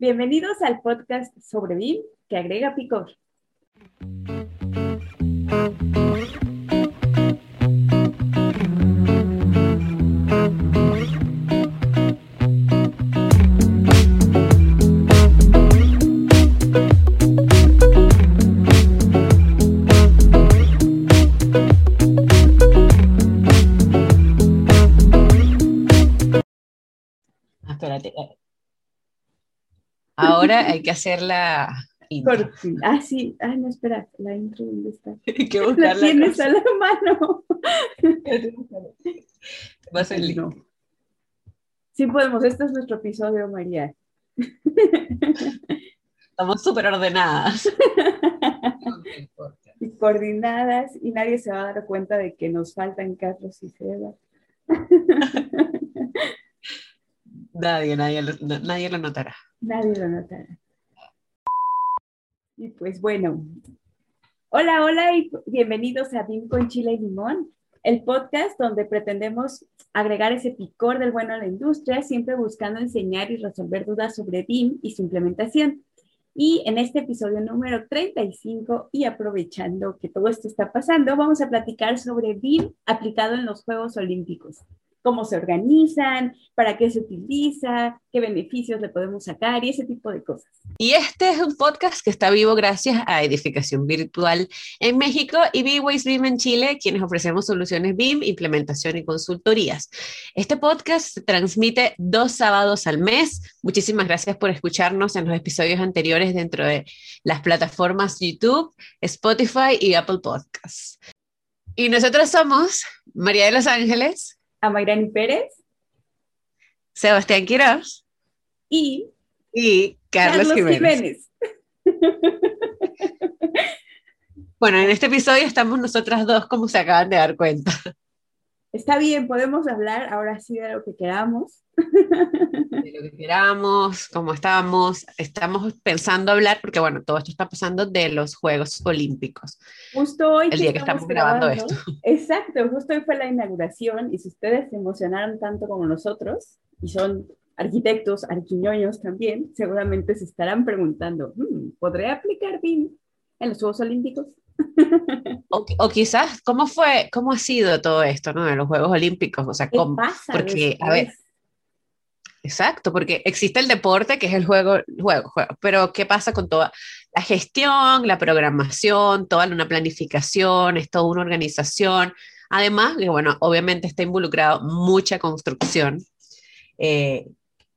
Bienvenidos al podcast sobre BIM que agrega picor. Hay que hacer la intro. Ah, sí. Ah, no, espera. La intro, ¿dónde está? Hay que buscarla. La tienes a la mano. Vas el link. No. Sí podemos. Este es nuestro episodio, María. Estamos súper ordenadas. y coordinadas y nadie se va a dar cuenta de que nos faltan Carlos y Seba. Nadie, nadie, nadie lo notará. Nadie lo notará. Y pues bueno, hola, hola y bienvenidos a BIM con Chile y Limón, el podcast donde pretendemos agregar ese picor del bueno a la industria, siempre buscando enseñar y resolver dudas sobre BIM y su implementación. Y en este episodio número 35, y aprovechando que todo esto está pasando, vamos a platicar sobre BIM aplicado en los Juegos Olímpicos cómo se organizan, para qué se utiliza, qué beneficios le podemos sacar y ese tipo de cosas. Y este es un podcast que está vivo gracias a Edificación Virtual en México y B-Ways BIM en Chile, quienes ofrecemos soluciones BIM, implementación y consultorías. Este podcast se transmite dos sábados al mes. Muchísimas gracias por escucharnos en los episodios anteriores dentro de las plataformas YouTube, Spotify y Apple Podcasts. Y nosotros somos María de los Ángeles, A Mayrani Pérez Sebastián Quiroz y y Carlos, Jiménez. Bueno, en este episodio estamos nosotras dos, como se acaban de dar cuenta. Está bien, podemos hablar ahora sí de lo que queramos. De lo que queramos, cómo estamos. Estamos pensando hablar, porque bueno, todo esto está pasando de los Juegos Olímpicos. Justo hoy. El día que estamos grabando esto. Exacto, justo hoy fue la inauguración y si ustedes se emocionaron tanto como nosotros y son arquitectos, arquiñoños también, seguramente se estarán preguntando, "Hmm, ¿podré aplicar BIM en los Juegos Olímpicos? O, o quizás, ¿cómo fue, cómo ha sido todo esto, ¿no? De los Juegos Olímpicos. O sea, ¿Qué ¿cómo? pasa? porque, a ver, después? Exacto, porque existe el deporte, que es el juego, juego, juego, pero ¿qué pasa con toda la gestión, la programación, toda una planificación, es toda una organización? Además, que bueno, obviamente está involucrado mucha construcción eh,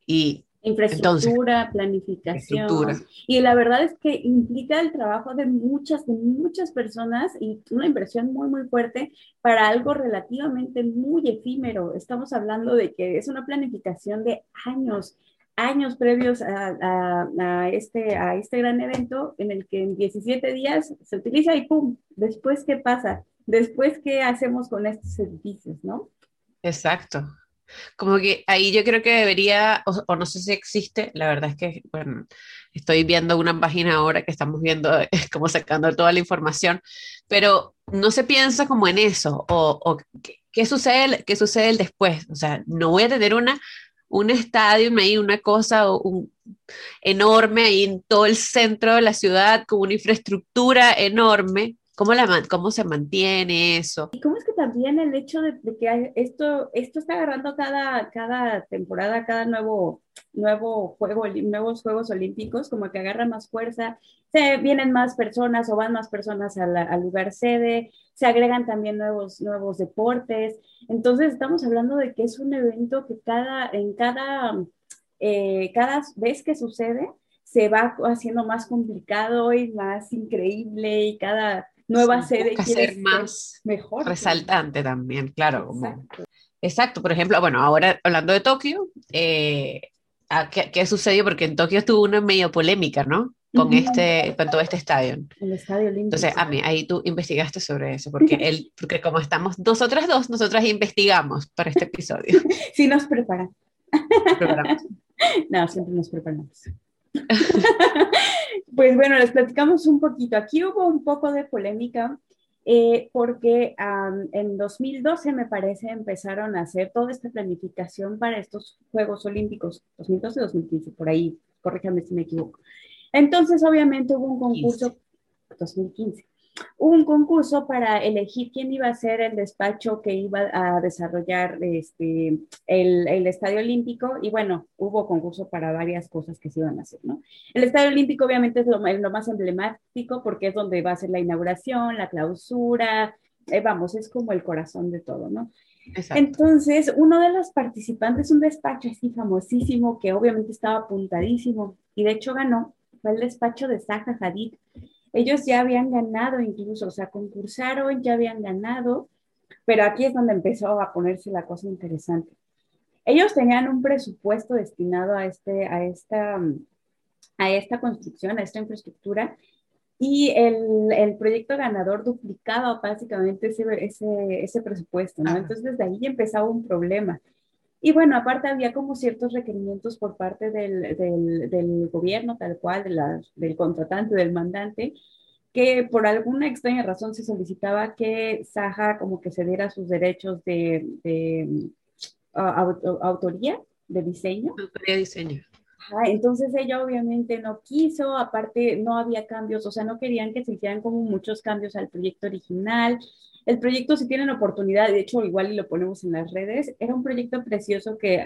y Infraestructura, planificación. estructura. Y la verdad es que implica el trabajo de muchas, de muchas personas y una inversión muy, muy fuerte para algo relativamente muy efímero. Estamos hablando de que es una planificación de años, años previos a, a- a este, a este gran evento en el que en 17 días se utiliza y ¡pum! Después, ¿qué pasa? Después, ¿qué hacemos con estos edificios, no? Exacto. Como que ahí yo creo que debería, o, no sé si existe, la verdad es que, bueno, estoy viendo una página ahora que estamos viendo, como sacando toda la información, pero no se piensa como en eso, o, qué, sucede, qué sucede el después, o sea, no voy a tener una, un estadio ahí, una cosa un- enorme ahí en todo el centro de la ciudad, con una infraestructura enorme, ¿cómo, se mantiene eso? Y cómo es que también el hecho de, que esto, esto está agarrando cada, cada temporada, cada nuevo, nuevo juego, nuevos Juegos Olímpicos, como que agarra más fuerza, se vienen más personas o van más personas al lugar sede, se agregan también nuevos, nuevos deportes. Entonces estamos hablando de que es un evento que cada, en cada, eh, cada vez que sucede se va haciendo más complicado y más increíble y cada nueva Sí, sede ser más mejor. resaltante también, claro. como- Exacto. Exacto, por ejemplo, bueno, ahora hablando de Tokio, eh, ¿a ¿qué, qué sucedió? Porque en Tokio tuvo una medio polémica, ¿no? Con, Ujú. este, con todo este estadio. El Estadio Olímpico. Entonces, a mí, ahí tú investigaste sobre eso, porque, él, porque como estamos nosotras dos, nosotras investigamos para este episodio. Sí, nos preparan. Preparamos. No, siempre nos preparamos. pues bueno, les platicamos un poquito. Aquí hubo un poco de polémica eh, porque um, en 2012, me parece, empezaron a hacer toda esta planificación para estos Juegos Olímpicos, 2012-2015, por ahí, corríjame si me equivoco. Entonces, obviamente hubo un concurso, 2015, hubo un concurso para elegir quién iba a ser el despacho que iba a desarrollar este, el, el, Estadio Olímpico y bueno, hubo concurso para varias cosas que se iban a hacer, ¿no? El Estadio Olímpico obviamente es lo, lo más emblemático porque es donde va a ser la inauguración, la clausura, eh, vamos, es como el corazón de todo, ¿no? Entonces, uno de los participantes, un despacho así famosísimo que obviamente estaba apuntadísimo y de hecho ganó, fue el despacho de Zaha Hadid. Ellos ya habían ganado incluso, o sea, concursaron, ya habían ganado, pero aquí es donde empezó a ponerse la cosa interesante. Ellos tenían un presupuesto destinado a, este, a, esta, a esta construcción, a esta infraestructura, y el, el, proyecto ganador duplicaba básicamente ese, ese, ese presupuesto, ¿no? Entonces desde ahí empezaba un problema. Y bueno, aparte había como ciertos requerimientos por parte del, del, gobierno, tal cual, de la, del contratante, del mandante, que por alguna extraña razón se solicitaba que Saja como que se diera sus derechos de, de autoría, de diseño. Autoría de diseño. entonces ella obviamente no quiso, aparte no había cambios, o sea, no querían que se hicieran como muchos cambios al proyecto original. El proyecto, si tienen oportunidad, de hecho, igual y lo ponemos en las redes, era un proyecto precioso que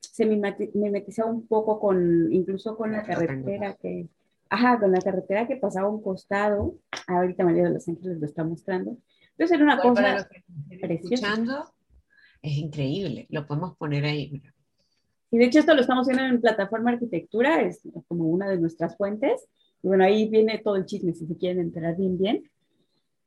se mimetizaba un poco con, incluso con la carretera que, ajá, con la carretera que pasaba a un costado. Ahorita María de los Ángeles lo está mostrando. Entonces era una cosa preciosa. es increíble, lo podemos poner ahí. Y de hecho esto lo estamos viendo en plataforma arquitectura, es como una de nuestras fuentes. Y bueno, ahí viene todo el chisme si se quieren enterar bien, bien.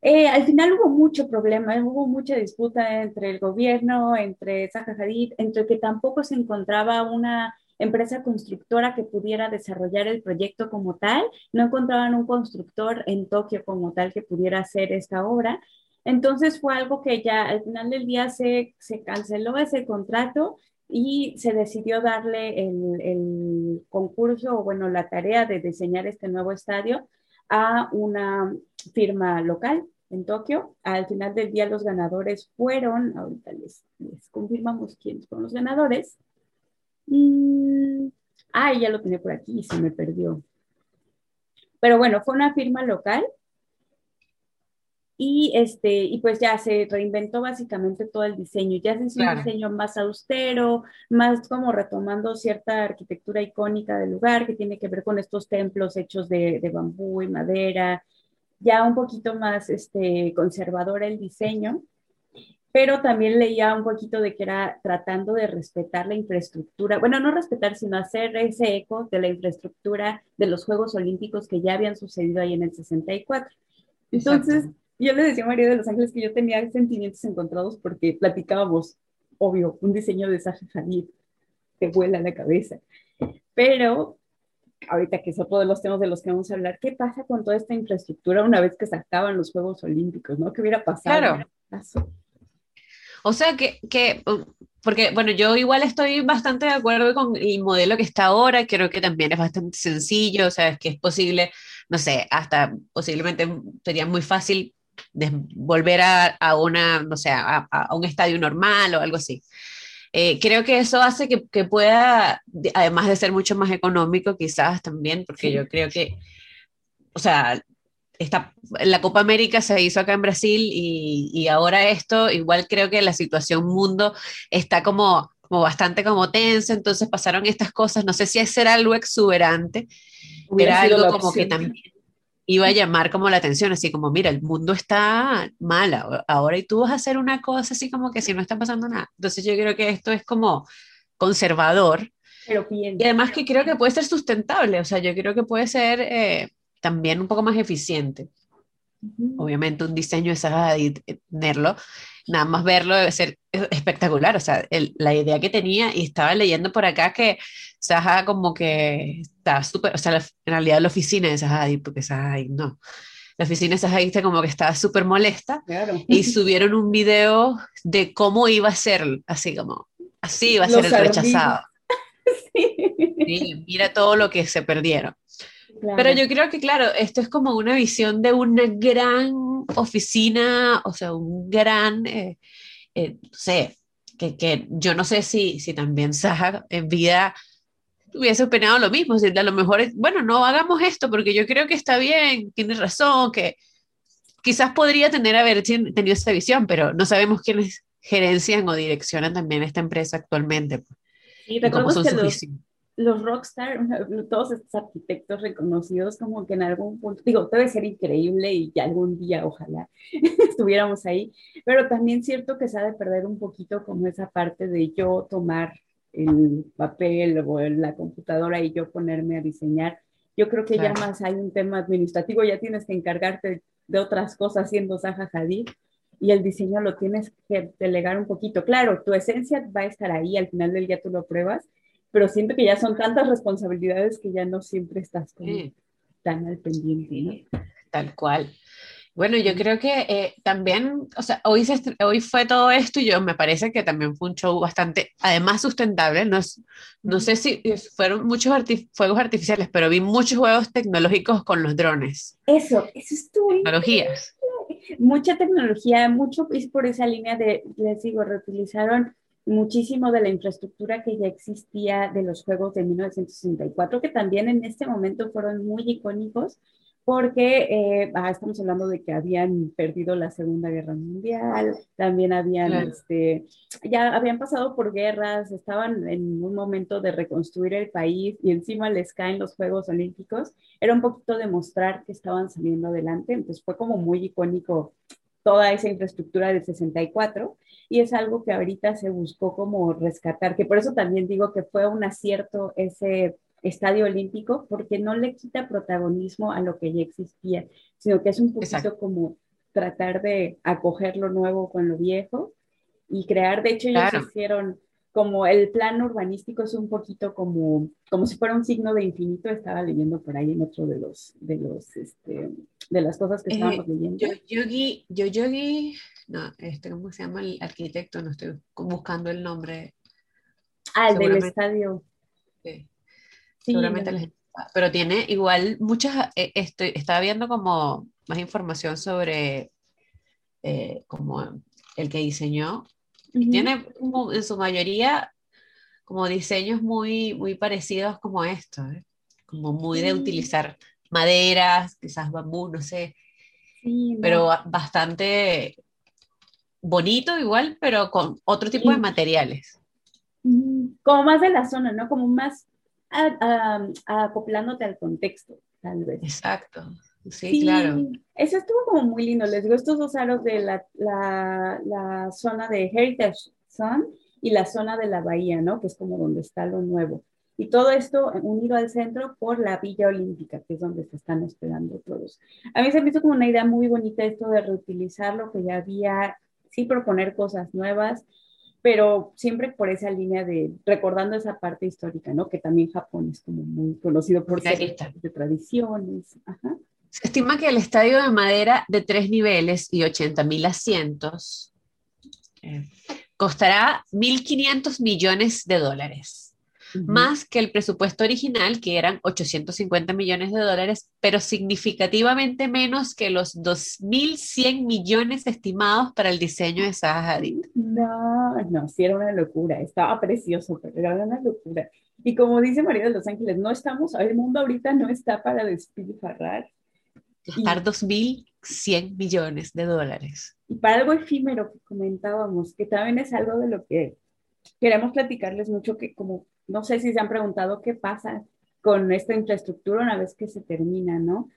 Eh, al final hubo mucho problema, hubo mucha disputa entre el gobierno, entre Zaha Hadid, entre que tampoco se encontraba una empresa constructora que pudiera desarrollar el proyecto como tal, no encontraban un constructor en Tokio como tal que pudiera hacer esta obra. Entonces fue algo que ya al final del día se, se canceló ese contrato y se decidió darle el, el concurso o bueno, la tarea de diseñar este nuevo estadio a una firma local en Tokio. Al final del día los ganadores fueron, ahorita les, confirmamos quiénes fueron los ganadores. Ah, ya lo tenía por aquí y se me perdió. Pero bueno, fue una firma local y este y pues ya se reinventó básicamente todo el diseño. Ya se hizo un diseño más austero más como retomando cierta arquitectura icónica del lugar que tiene que ver con estos templos hechos de, de bambú y madera ya un poquito más este conservador el diseño. Pero también leía un poquito de que era tratando de respetar la infraestructura, bueno, no respetar, sino hacer ese eco de la infraestructura de los Juegos Olímpicos que ya habían sucedido ahí en el 64. Entonces, yo le decía a María de los Ángeles que yo tenía sentimientos encontrados porque platicábamos, obvio, un diseño de Zaha Hadid te vuela la cabeza. Pero ahorita que es otro de los temas de los que vamos a hablar, ¿qué pasa con toda esta infraestructura una vez que se acaban los Juegos Olímpicos? ¿no? ¿Qué hubiera pasado? Claro. O sea que, que, porque bueno, yo igual estoy bastante de acuerdo con el modelo que está ahora, creo que también es bastante sencillo, o sea, es que es posible, no sé, hasta posiblemente sería muy fácil de volver a, a una, no sé, a, a, un estadio normal o algo así. Eh, creo que eso hace que, que, pueda, además de ser mucho más económico, quizás también, porque sí. yo creo que, o sea, esta, la Copa América se hizo acá en Brasil y, y, ahora esto, igual creo que la situación mundo está como, como bastante como tensa, entonces pasaron estas cosas, no sé si era algo exuberante, era algo como que también iba a llamar como la atención, así como, mira, el mundo está mal ahora y tú vas a hacer una cosa así como que si no está pasando nada. Entonces yo creo que esto es como conservador. Pero bien. Y además que creo que puede ser sustentable, o sea, yo creo que puede ser eh, también un poco más eficiente. Uh -huh. Obviamente un diseño es tenerlo, nada más verlo debe ser espectacular, o sea, el, la idea que tenía, y estaba leyendo por acá que Saha como que está súper, o sea, la, en realidad la oficina de Saha porque Saha no, la oficina de está como que estaba súper molesta, claro. y subieron un video de cómo iba a ser, así como, así iba a ser Los el rechazado. sí. sí, mira todo lo que se perdieron. Claro. Pero yo creo que, claro, esto es como una visión de una gran oficina, o sea, un gran, eh, eh, no sé, que, que, yo no sé si, si también Saha en vida hubiese opinado lo mismo, si a lo mejor, bueno, no hagamos esto porque yo creo que está bien, tienes razón, que quizás podría tener haber tenido esa visión, pero no sabemos quiénes gerencian o direccionan también esta empresa actualmente. Y recuerdo que los, los rockstar, todos estos arquitectos reconocidos, como que en algún punto, digo, debe ser increíble y que algún día ojalá estuviéramos ahí, pero también cierto que se ha de perder un poquito como esa parte de yo tomar el papel o la computadora y yo ponerme a diseñar. Yo creo que ya más hay un tema administrativo, ya tienes que encargarte de otras cosas siendo Zaha Hadid y el diseño lo tienes que delegar un poquito. Claro, tu esencia va a estar ahí, al final del día tú lo pruebas, pero siento que ya son tantas responsabilidades que ya no siempre estás tan al pendiente, Tal cual. Bueno, yo creo que eh, también, o sea, hoy, hoy fue todo esto y yo me parece que también fue un show bastante, además sustentable, no, no sé si fueron muchos fuegos artificiales, pero vi muchos juegos tecnológicos con los drones. Eso, eso estuvo. Tecnologías. Mucha tecnología, mucho es por esa línea de, les digo, reutilizaron muchísimo de la infraestructura que ya existía de los juegos de 1964, que también en este momento fueron muy icónicos porque eh, ah, estamos hablando de que habían perdido la Segunda Guerra Mundial, también habían, este, ya habían pasado por guerras, estaban en un momento de reconstruir el país y encima les caen los Juegos Olímpicos, era un poquito demostrar que estaban saliendo adelante, entonces fue como muy icónico toda esa infraestructura del 64 y es algo que ahorita se buscó como rescatar, que por eso también digo que fue un acierto ese estadio olímpico porque no le quita protagonismo a lo que ya existía, sino que es un poquito como tratar de acoger lo nuevo con lo viejo y crear, de hecho ellos hicieron como el plan urbanístico es un poquito como, como si fuera un signo de infinito, estaba leyendo por ahí en otro de los, de los, este, de las cosas que estábamos leyendo. Yo, yogi, yo yogi, no, este, ¿cómo se llama el arquitecto? No estoy buscando el nombre. Ah, el del estadio. Sí seguramente Pero tiene igual muchas, eh, estoy, estaba viendo como más información sobre eh, como el que diseñó. Tiene en su mayoría como diseños muy, muy parecidos como esto, ¿eh? como muy de utilizar maderas, quizás bambú, no sé, pero bastante bonito igual, pero con otro tipo de materiales. Como más de la zona, ¿no? Como más acoplándote al contexto, tal vez. Exacto. Sí, claro. Eso estuvo como muy lindo. Les digo, estos dos aros de la, la, la, zona de Heritage Sun y la zona de la bahía, ¿no? Que es como donde está lo nuevo. Y todo esto unido al centro por la Villa Olímpica, que es donde se están hospedando todos. A mí se me hizo como una idea muy bonita esto de reutilizar lo que ya había, sí proponer cosas nuevas pero siempre por esa línea de recordando esa parte histórica, ¿no? Que también Japón es como muy conocido por ser de tradiciones. Se estima que el estadio de madera de tres niveles y 80 mil asientos eh, costará 1.500 millones de dólares más que el presupuesto original, que eran 850 millones de dólares, pero significativamente menos que los 2.100 millones estimados para el diseño de Hadid. No, no, sí era una locura, estaba precioso, pero era una locura. Y como dice María de los Ángeles, no estamos, el mundo ahorita no está para despilfarrar. Gastar 2.100 millones de dólares. Y para algo efímero que comentábamos, que también es algo de lo que queremos platicarles mucho, que como no sé si se han preguntado qué pasa con esta infraestructura una vez que se termina, ¿no?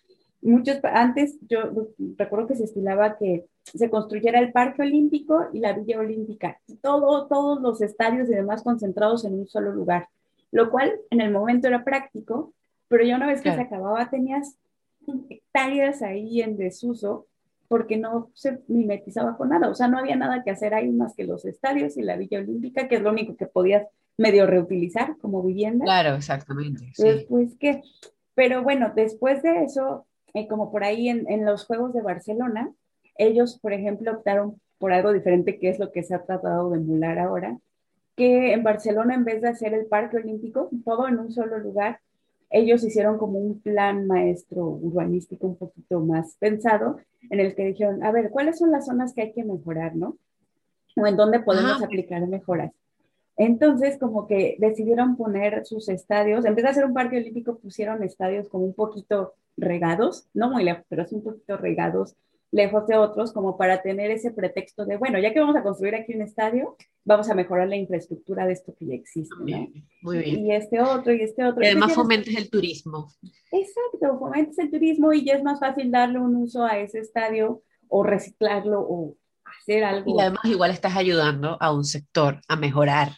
Muchos, antes yo recuerdo que se estilaba que se construyera el Parque Olímpico y la Villa Olímpica, todo, todos los estadios y demás concentrados en un solo lugar, lo cual en el momento era práctico, pero ya una vez que se acababa tenías hectáreas ahí en desuso porque no se mimetizaba con nada, o sea, no había nada que hacer ahí más que los estadios y la Villa Olímpica, que es lo único que podías medio reutilizar como vivienda. Claro, exactamente. Después que, pero bueno, después de eso, eh, como por ahí en, en, los Juegos de Barcelona, ellos, por ejemplo, optaron por algo diferente, que es lo que se ha tratado de emular ahora, que en Barcelona, en vez de hacer el Parque Olímpico, todo en un solo lugar, ellos hicieron como un plan maestro urbanístico un poquito más pensado, en el que dijeron, a ver, ¿cuáles son las zonas que hay que mejorar, no? O en dónde podemos ah, aplicar mejoras. Entonces, como que decidieron poner sus estadios, en vez de hacer un parque olímpico, pusieron estadios como un poquito regados, no muy lejos, pero sí un poquito regados, lejos de otros, como para tener ese pretexto de, bueno, ya que vamos a construir aquí un estadio, vamos a mejorar la infraestructura de esto que ya existe. Muy bien. Y este otro, y este otro. Y además fomentes el turismo. Exacto, fomentes el turismo y ya es más fácil darle un uso a ese estadio o reciclarlo o hacer algo. Y además igual estás ayudando a un sector a mejorar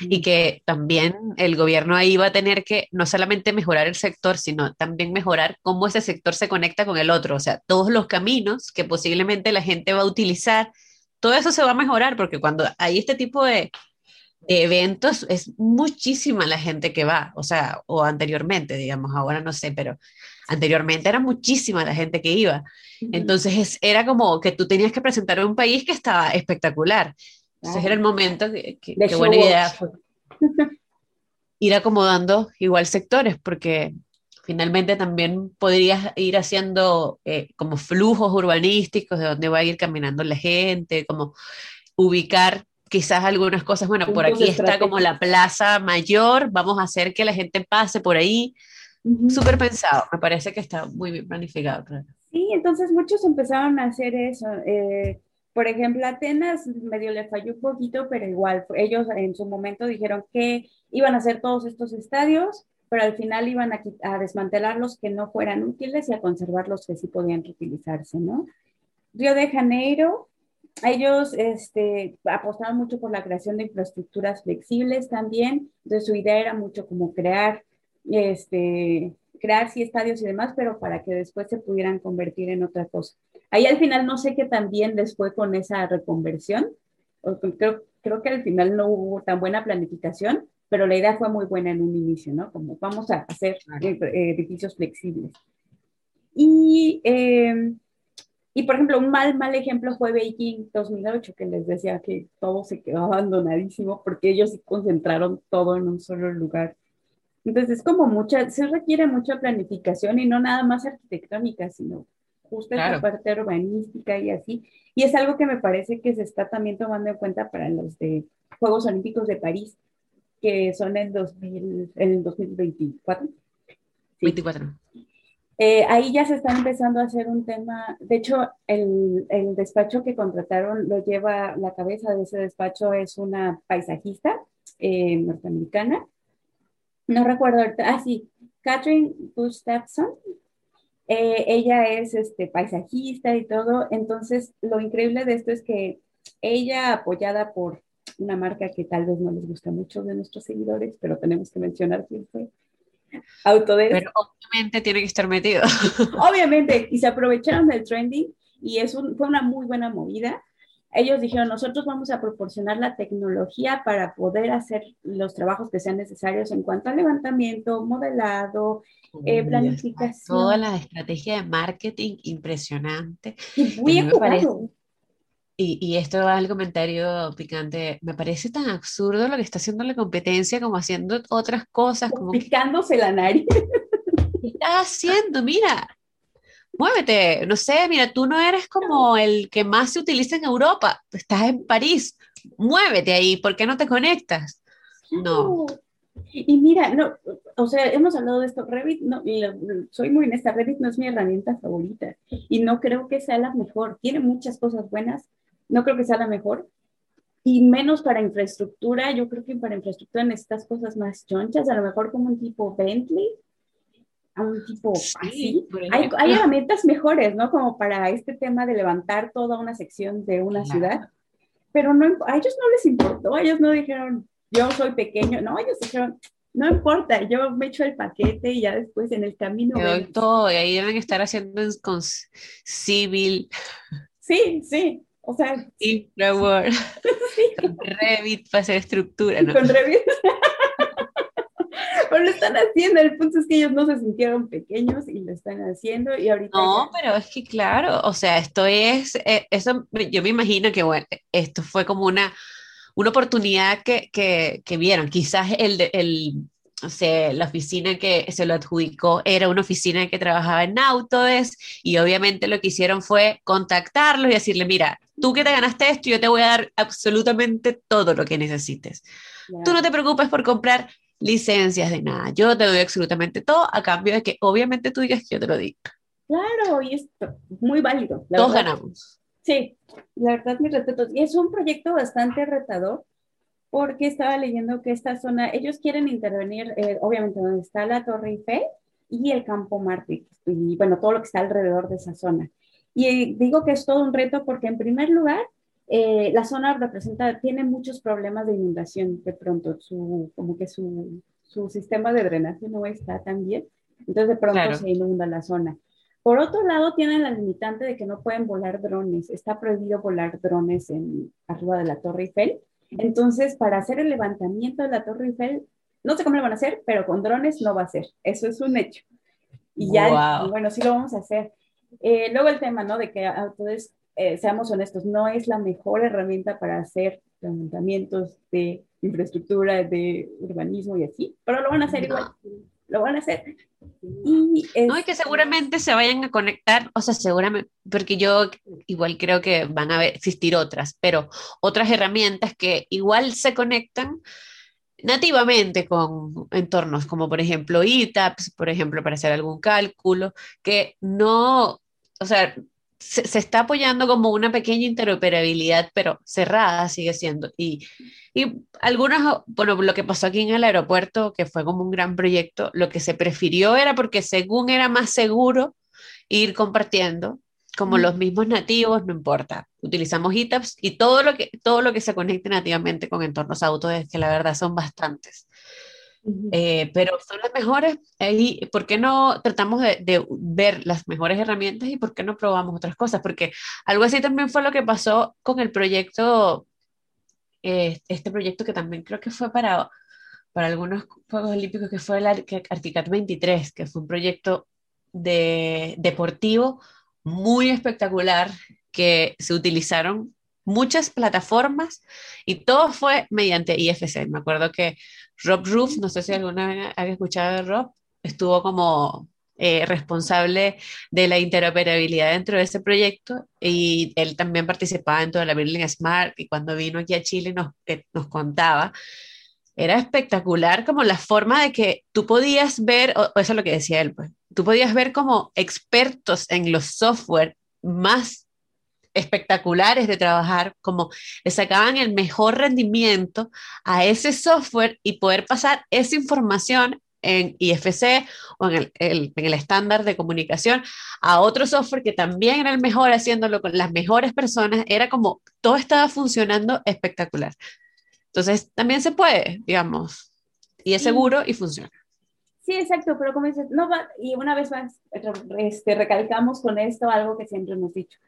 y que también el gobierno ahí va a tener que no solamente mejorar el sector, sino también mejorar cómo ese sector se conecta con el otro, o sea, todos los caminos que posiblemente la gente va a utilizar, todo eso se va a mejorar porque cuando hay este tipo de, eventos es muchísima la gente que va, o sea, o anteriormente, digamos, ahora no sé, pero anteriormente era muchísima la gente que iba. Entonces era como que tú tenías que presentar un país que estaba espectacular entonces era el momento que, que, buena idea fue ir acomodando igual sectores, porque finalmente también podrías ir haciendo eh, como flujos urbanísticos de dónde va a ir caminando la gente, como ubicar quizás algunas cosas, bueno, por aquí está como la plaza mayor, vamos a hacer que la gente pase por ahí. Súper pensado, me parece que está muy bien planificado. Sí, entonces muchos empezaron a hacer eso. Eh, por ejemplo, Atenas medio le falló un poquito, pero igual, ellos en su momento dijeron que iban a hacer todos estos estadios, pero al final iban a, desmantelar los que no fueran útiles y a conservar los que sí podían reutilizarse, ¿no? Río de Janeiro, ellos este, apostaban mucho por la creación de infraestructuras flexibles también, entonces su idea era mucho como crear, este, crear sí estadios y demás, pero para que después se pudieran convertir en otra cosa. Ahí al final no sé qué tan bien les fue con esa reconversión. Creo, creo que al final no hubo tan buena planificación, pero la idea fue muy buena en un inicio, ¿no? Como vamos a hacer eh, edificios flexibles. Y, em, y, por ejemplo, un mal, mal ejemplo fue Beijing 2008, que les decía que todo se quedó abandonadísimo porque ellos concentraron todo en un solo lugar. Entonces, es como mucha, se requiere mucha planificación y no nada más arquitectónica, sino justo esa parte urbanística y así. Y es algo que me parece que se está también tomando en cuenta para los de Juegos Olímpicos de París, que son en, 2000, en 2024. 24. Eh, ahí ya se está empezando a hacer un tema, de hecho, el, el, despacho que contrataron lo lleva, la cabeza de ese despacho es una paisajista eh, norteamericana. No recuerdo, ah, sí, Catherine Gustafson, eh, ella es este, paisajista y todo, entonces lo increíble de esto es que ella, apoyada por una marca que tal vez no les gusta mucho de nuestros seguidores, pero tenemos que mencionar quién fue. Autodesk. Pero obviamente tiene que estar metido. Obviamente, y se aprovecharon del trending y es fue una muy buena movida. Ellos dijeron, nosotros vamos a proporcionar la tecnología para poder hacer los trabajos que sean necesarios en cuanto al levantamiento, modelado, eh, planificación. Toda la estrategia de marketing impresionante. Y muy y, y, esto va al comentario picante. Me parece tan absurdo lo que está haciendo la competencia como haciendo otras cosas. Como Picándose la nariz. ¿Qué estás haciendo? Mira, muévete. No sé, mira, tú no eres como el que más se utiliza en Europa. Estás en París. Muévete ahí. ¿Por qué no te conectas? No. Y mira, no, o sea, hemos hablado de esto, Revit, no, soy muy honesta, Revit no es mi herramienta favorita y no creo que sea la mejor. Tiene muchas cosas buenas, no creo que sea la mejor. Y menos para infraestructura, yo creo que para infraestructura necesitas cosas más chonchas, a lo mejor como un tipo Bentley, a un tipo así. Hay, hay, herramientas mejores, ¿no? Como para este tema de levantar toda una sección de una ciudad, pero no, a ellos no les importó, ellos no dijeron, yo soy pequeño, no, ellos dijeron, no importa, yo me echo el paquete y ya después en el camino. doy todo, y ahí deben estar haciendo con civil. Sí, sí, o sea. Infraword. Sí. Con Revit para hacer estructura, ¿no? Con Revit. pero lo están haciendo, el punto es que ellos no se sintieron pequeños y lo están haciendo y ahorita... No, pero es que claro, o sea, esto es, eh, eso, yo me imagino que, bueno, esto fue como una, una oportunidad que, que, que vieron, quizás el, el o sea, la oficina que se lo adjudicó era una oficina que trabajaba en Autodesk y obviamente lo que hicieron fue contactarlos y decirle, mira, tú que te ganaste esto, yo te voy a dar absolutamente todo lo que necesites. Tú no te preocupes por comprar licencias de nada, yo te doy absolutamente todo a cambio de que obviamente tú digas que yo te lo diga. Claro, y es muy válido. Todos ganamos. Sí, la verdad, mis respetos. Y es un proyecto bastante retador porque estaba leyendo que esta zona, ellos quieren intervenir, eh, obviamente, donde está la Torre Eiffel y el Campo Marte, y bueno, todo lo que está alrededor de esa zona. Y digo que es todo un reto porque, en primer lugar, eh, la zona representa, tiene muchos problemas de inundación de pronto, su, como que su, su sistema de drenaje no está tan bien, entonces de pronto se inunda la zona. Por otro lado, tienen la limitante de que no pueden volar drones. Está prohibido volar drones en, arriba de la Torre Eiffel. Entonces, para hacer el levantamiento de la Torre Eiffel, no sé cómo lo van a hacer, pero con drones no va a ser. Eso es un hecho. Y ya, bueno, sí lo vamos a hacer. Eh, luego el tema, ¿no? De que entonces, eh, seamos honestos, no es la mejor herramienta para hacer levantamientos de infraestructura, de urbanismo y así, pero lo van a hacer igual lo van a hacer. Y No, y que seguramente se vayan a conectar, o sea, seguramente, porque yo igual creo que van a existir otras, pero otras herramientas que igual se conectan nativamente con entornos como por ejemplo ETAPS, por ejemplo, para hacer algún cálculo, que no, o sea, se, está apoyando como una pequeña interoperabilidad, pero cerrada sigue siendo. Y, y algunos, bueno, lo que pasó aquí en el aeropuerto, que fue como un gran proyecto, lo que se prefirió era porque según era más seguro ir compartiendo, como los mismos nativos, no importa. Utilizamos ETAPS y todo lo que, todo lo que se conecte nativamente con entornos auto, es que la verdad son bastantes. Eh, pero son las mejores. ¿Y por qué no tratamos de, ver las mejores herramientas y por qué no probamos otras cosas? Porque algo así también fue lo que pasó con el proyecto, eh, este proyecto que también creo que fue para, para algunos Juegos Olímpicos, que fue el Articat 23, que fue un proyecto de, deportivo muy espectacular que se utilizaron muchas plataformas y todo fue mediante IFC. Me acuerdo que Rob Roof, no sé si alguna vez has escuchado de Rob, estuvo como eh, responsable de la interoperabilidad dentro de ese proyecto y él también participaba en toda la Building Smart y cuando vino aquí a Chile nos, eh, nos contaba. Era espectacular como la forma de que tú podías ver, o, eso es lo que decía él, pues, tú podías ver como expertos en los software más espectaculares de trabajar, como le sacaban el mejor rendimiento a ese software y poder pasar esa información en IFC o en el, en el, estándar de comunicación a otro software que también era el mejor haciéndolo con las mejores personas, era como todo estaba funcionando espectacular. Entonces, también se puede, digamos, y es seguro y funciona. Sí, exacto, pero como dices, no va, y una vez más, este, recalcamos con esto algo que siempre hemos dicho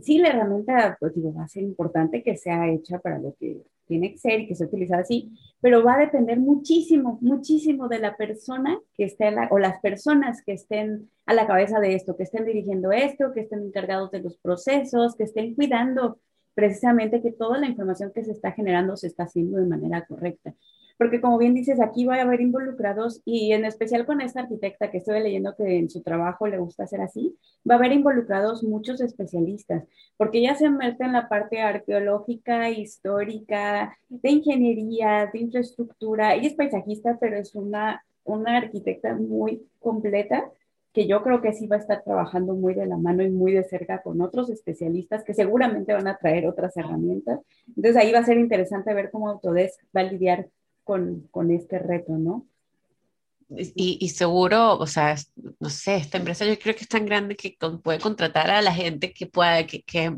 sí, la herramienta, pues digo, va a ser importante que sea hecha para lo que tiene que ser y que sea utilizada así, pero va a depender muchísimo, muchísimo de la persona que esté, o las personas que estén a la cabeza de esto, que estén dirigiendo esto, que estén encargados de los procesos, que estén cuidando precisamente que toda la información que se está generando se está haciendo de manera correcta porque como bien dices, aquí va a haber involucrados y en especial con esta arquitecta que estoy leyendo que en su trabajo le gusta hacer así, va a haber involucrados muchos especialistas, porque ella se mete en la parte arqueológica, histórica, de ingeniería, de infraestructura. Ella es paisajista, pero es una, una arquitecta muy completa que yo creo que sí va a estar trabajando muy de la mano y muy de cerca con otros especialistas que seguramente van a traer otras herramientas. Entonces ahí va a ser interesante ver cómo Autodesk va a lidiar con, con este reto, ¿no? Y, y, seguro, o sea, no sé, esta empresa yo creo que es tan grande que puede contratar a la gente que pueda, que, que,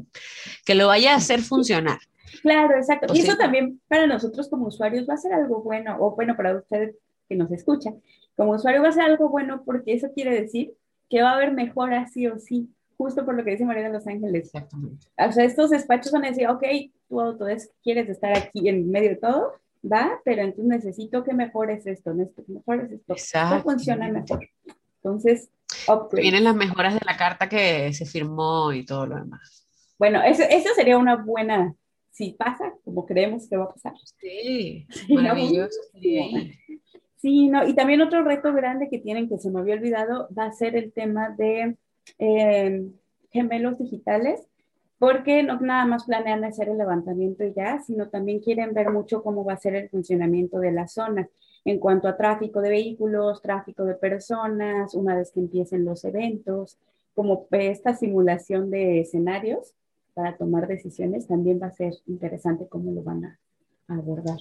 que lo vaya a hacer funcionar. Claro, exacto. y eso también para nosotros como usuarios va a ser algo bueno, o bueno, para ustedes que nos escuchan, como usuario va a ser algo bueno porque eso quiere decir que va a haber mejora sí o sí, justo por lo que dice María de Los Ángeles. Exactamente. O sea, estos despachos van a decir, ok, tú Autodesk quieres estar aquí en medio de todo, va, pero entonces necesito que mejores esto, necesito que mejores esto. Exacto. funciona mejor. Entonces, Vienen las mejoras de la carta que se firmó y todo lo demás. Bueno, eso, eso sería una buena, si pasa, como creemos que va a pasar. Sí, maravilloso. Sí, no, y también otro reto grande que tienen, que se me había olvidado, va a ser el tema de eh, gemelos digitales porque no nada más planean hacer el levantamiento ya, sino también quieren ver mucho cómo va a ser el funcionamiento de la zona en cuanto a tráfico de vehículos, tráfico de personas, una vez que empiecen los eventos, como esta simulación de escenarios para tomar decisiones, también va a ser interesante cómo lo van a, abordar.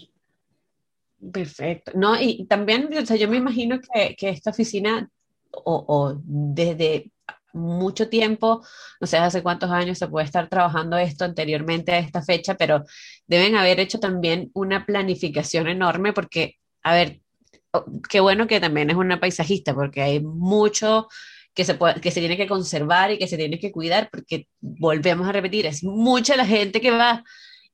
Perfecto. No, y también, o sea, yo me imagino que, que esta oficina, o, o, desde mucho tiempo, no sé hace cuántos años se puede estar trabajando esto anteriormente a esta fecha, pero deben haber hecho también una planificación enorme porque, a ver, qué bueno que también es una paisajista, porque hay mucho que se, puede, que se tiene que conservar y que se tiene que cuidar, porque volvemos a repetir, es mucha la gente que va.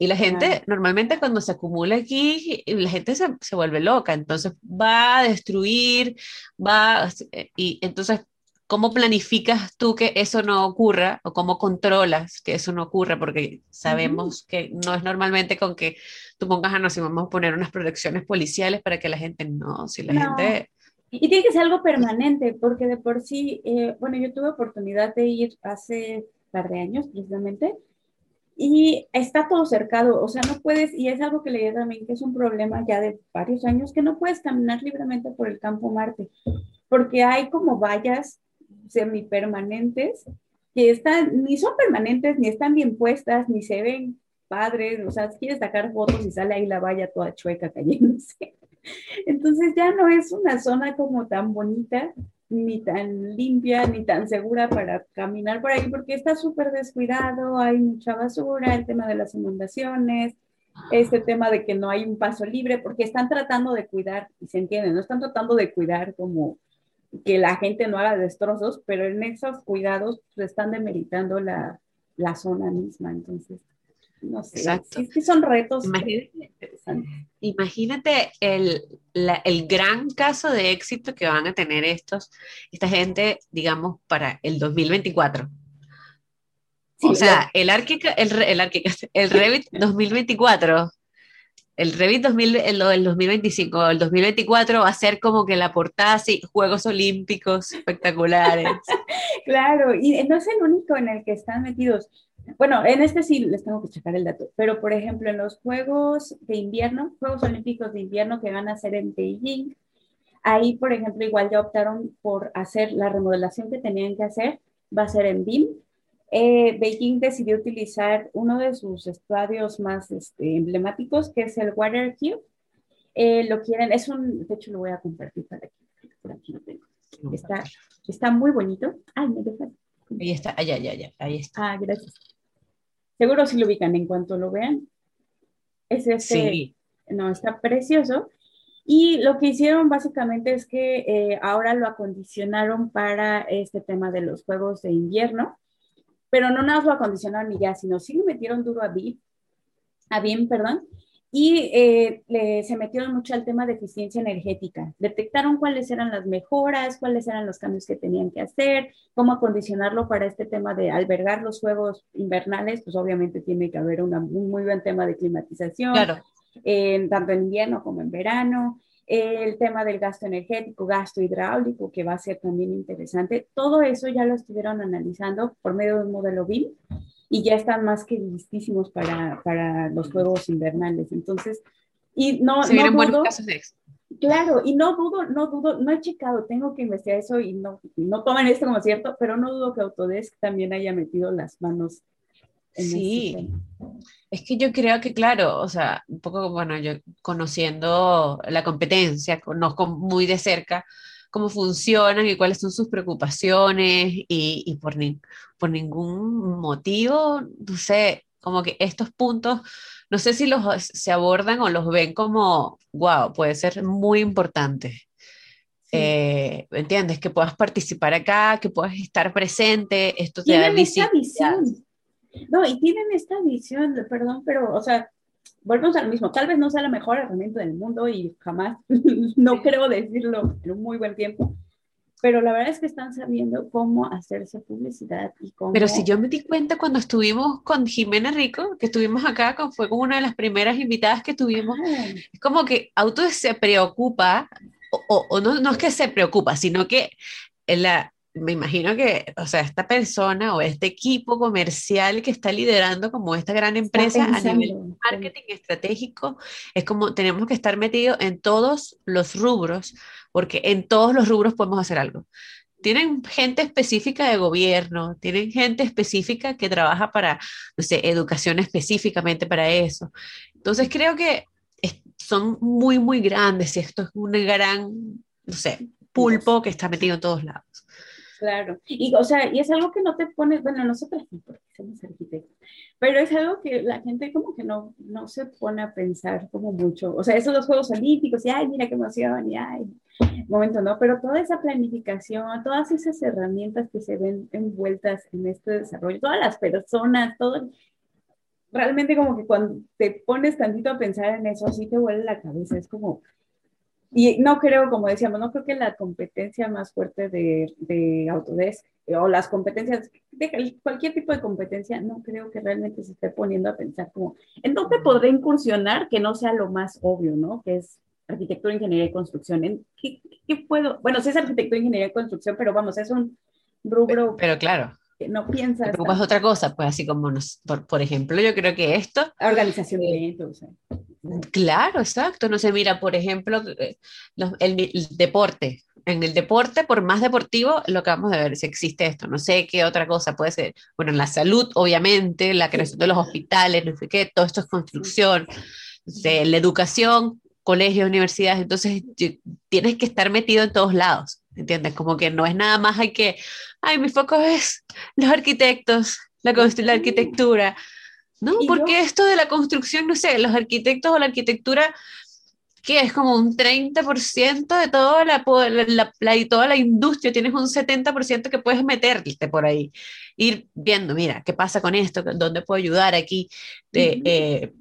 Y la gente, normalmente cuando se acumula aquí, la gente se, se, vuelve loca, entonces va a destruir, va, y entonces ¿Cómo planificas tú que eso no ocurra o cómo controlas que eso no ocurra? Porque sabemos que no es normalmente con que tú pongas a no, si vamos a poner unas protecciones policiales para que la gente no, si la gente... Y tiene que ser algo permanente, porque de por sí, eh, bueno, yo tuve oportunidad de ir hace un par de años precisamente, y está todo cercado, o sea, no puedes, y es algo que leí también, que es un problema ya de varios años, que no puedes caminar libremente por el campo Marte, porque hay como vallas semipermanentes que están, ni son permanentes, ni están bien puestas, ni se ven padres, o sea, quieres sacar fotos y sale ahí la valla toda chueca cayéndose. Entonces ya no es una zona como tan bonita, ni tan limpia, ni tan segura para caminar por ahí, porque está súper descuidado, hay mucha basura, el tema de las inundaciones, este tema de que no hay un paso libre, porque están tratando de cuidar, y se entiende, no están tratando de cuidar como que la gente no haga destrozos, pero en esos cuidados pues, están demeritando la, la, zona misma. Entonces, no sé, Exacto. Es que son retos imagínate, imagínate el, la, el, gran caso de éxito que van a tener estos, esta gente, digamos, para el 2024. Sí, o sea, el, Arquica, el, el, el Revit 2024 el Revit 2000, el, el 2025, el 2024 va a ser como que la portada así, Juegos Olímpicos espectaculares. claro, y no es el único en el que están metidos. Bueno, en este sí les tengo que checar el dato, pero por ejemplo en los Juegos de invierno, Juegos Olímpicos de invierno que van a ser en Beijing, ahí por ejemplo igual ya optaron por hacer la remodelación que tenían que hacer, va a ser en BIM, eh, Beijing decidió utilizar uno de sus estadios más este, emblemáticos, que es el Water Cube. Eh, lo quieren, es un, de hecho lo voy a compartir para aquí, por aquí lo tengo. Está, está muy bonito. Ay, me. Ahí está, allá, allá, allá, ahí está. Ah, gracias. Seguro si lo ubican en cuanto lo vean. Es este, sí. no, está precioso. Y lo que hicieron básicamente es que eh, ahora lo acondicionaron para este tema de los juegos de invierno pero no nada lo acondicionaron ni ya, sino sí le metieron duro a BIM, a BIM, perdón, y eh, le, se metieron mucho al tema de eficiencia energética. Detectaron cuáles eran las mejoras, cuáles eran los cambios que tenían que hacer, cómo acondicionarlo para este tema de albergar los juegos invernales, pues obviamente tiene que haber una, un muy buen tema de climatización, claro. tanto en invierno como en verano el tema del gasto energético, gasto hidráulico, que va a ser también interesante. Todo eso ya lo estuvieron analizando por medio de un modelo BIM y ya están más que listísimos para, para los juegos invernales. Entonces, y no, Se no dudo, Claro, y no dudo, no dudo, no he checado, tengo que investigar eso y no, no tomen esto como cierto, pero no dudo que Autodesk también haya metido las manos Sí, es que yo creo que, claro, o sea, un poco, bueno, yo conociendo la competencia, conozco muy de cerca cómo funcionan y cuáles son sus preocupaciones y, y por, ni, por ningún motivo, no sé, como que estos puntos, no sé si los se abordan o los ven como, wow, puede ser muy importante. Eh, ¿Entiendes? Que puedas participar acá, que puedas estar presente, esto te da visibilidad. No, y tienen esta visión, perdón, pero, o sea, volvemos al mismo. Tal vez no sea la mejor herramienta del mundo y jamás, no creo decirlo en un muy buen tiempo, pero la verdad es que están sabiendo cómo hacerse publicidad y cómo... Pero si yo me di cuenta cuando estuvimos con Jimena Rico, que estuvimos acá, fue como una de las primeras invitadas que tuvimos, es como que Auto se preocupa, o, o, no, no es que se preocupa, sino que la, me imagino que, o sea, esta persona o este equipo comercial que está liderando como esta gran empresa a nivel marketing estratégico, es como tenemos que estar metidos en todos los rubros, porque en todos los rubros podemos hacer algo. Tienen gente específica de gobierno, tienen gente específica que trabaja para, no sé, educación específicamente para eso. Entonces creo que son muy, muy grandes y esto es un gran, no sé, pulpo que está metido en todos lados. Claro, y o sea, y es algo que no te pones, bueno, nosotros sí, porque somos arquitectos, pero es algo que la gente como que no, no se pone a pensar como mucho, o sea, esos los Juegos Olímpicos, y ay, mira qué emoción, y ay, momento, ¿no? Pero toda esa planificación, todas esas herramientas que se ven envueltas en este desarrollo, todas las personas, todo, realmente como que cuando te pones tantito a pensar en eso, así te vuelve la cabeza, es como, y no creo, como decíamos, no creo que la competencia más fuerte de, de Autodesk o las competencias, de cualquier tipo de competencia, no creo que realmente se esté poniendo a pensar como, ¿en dónde podré incursionar que no sea lo más obvio, ¿no? Que es arquitectura, ingeniería y construcción. ¿En qué, qué puedo? Bueno, sí es arquitectura, ingeniería y construcción, pero vamos, es un rubro. Pero, claro. Que no piensas. Te preocupas otra cosa, pues así como, nos, por, por, ejemplo, yo creo que esto. Organización de eventos. Claro, exacto. No sé, mira, por ejemplo, eh, el, el, deporte. En el deporte, por más deportivo, lo que vamos a ver si existe esto. No sé qué otra cosa puede ser. Bueno, en la salud, obviamente, la creación de los hospitales, no sé qué, todo esto es construcción. De la educación, colegios, universidades, entonces tienes que estar metido en todos lados, ¿entiendes? Como que no es nada más hay que, ay, mi foco es los arquitectos, la, la arquitectura, ¿no? Porque esto de la construcción, no sé, los arquitectos o la arquitectura, que es como un 30% de toda la, la, toda la industria, tienes un 70% que puedes meterte por ahí, ir viendo, mira, ¿qué pasa con esto? ¿Dónde puedo ayudar aquí? De, uh -huh. eh,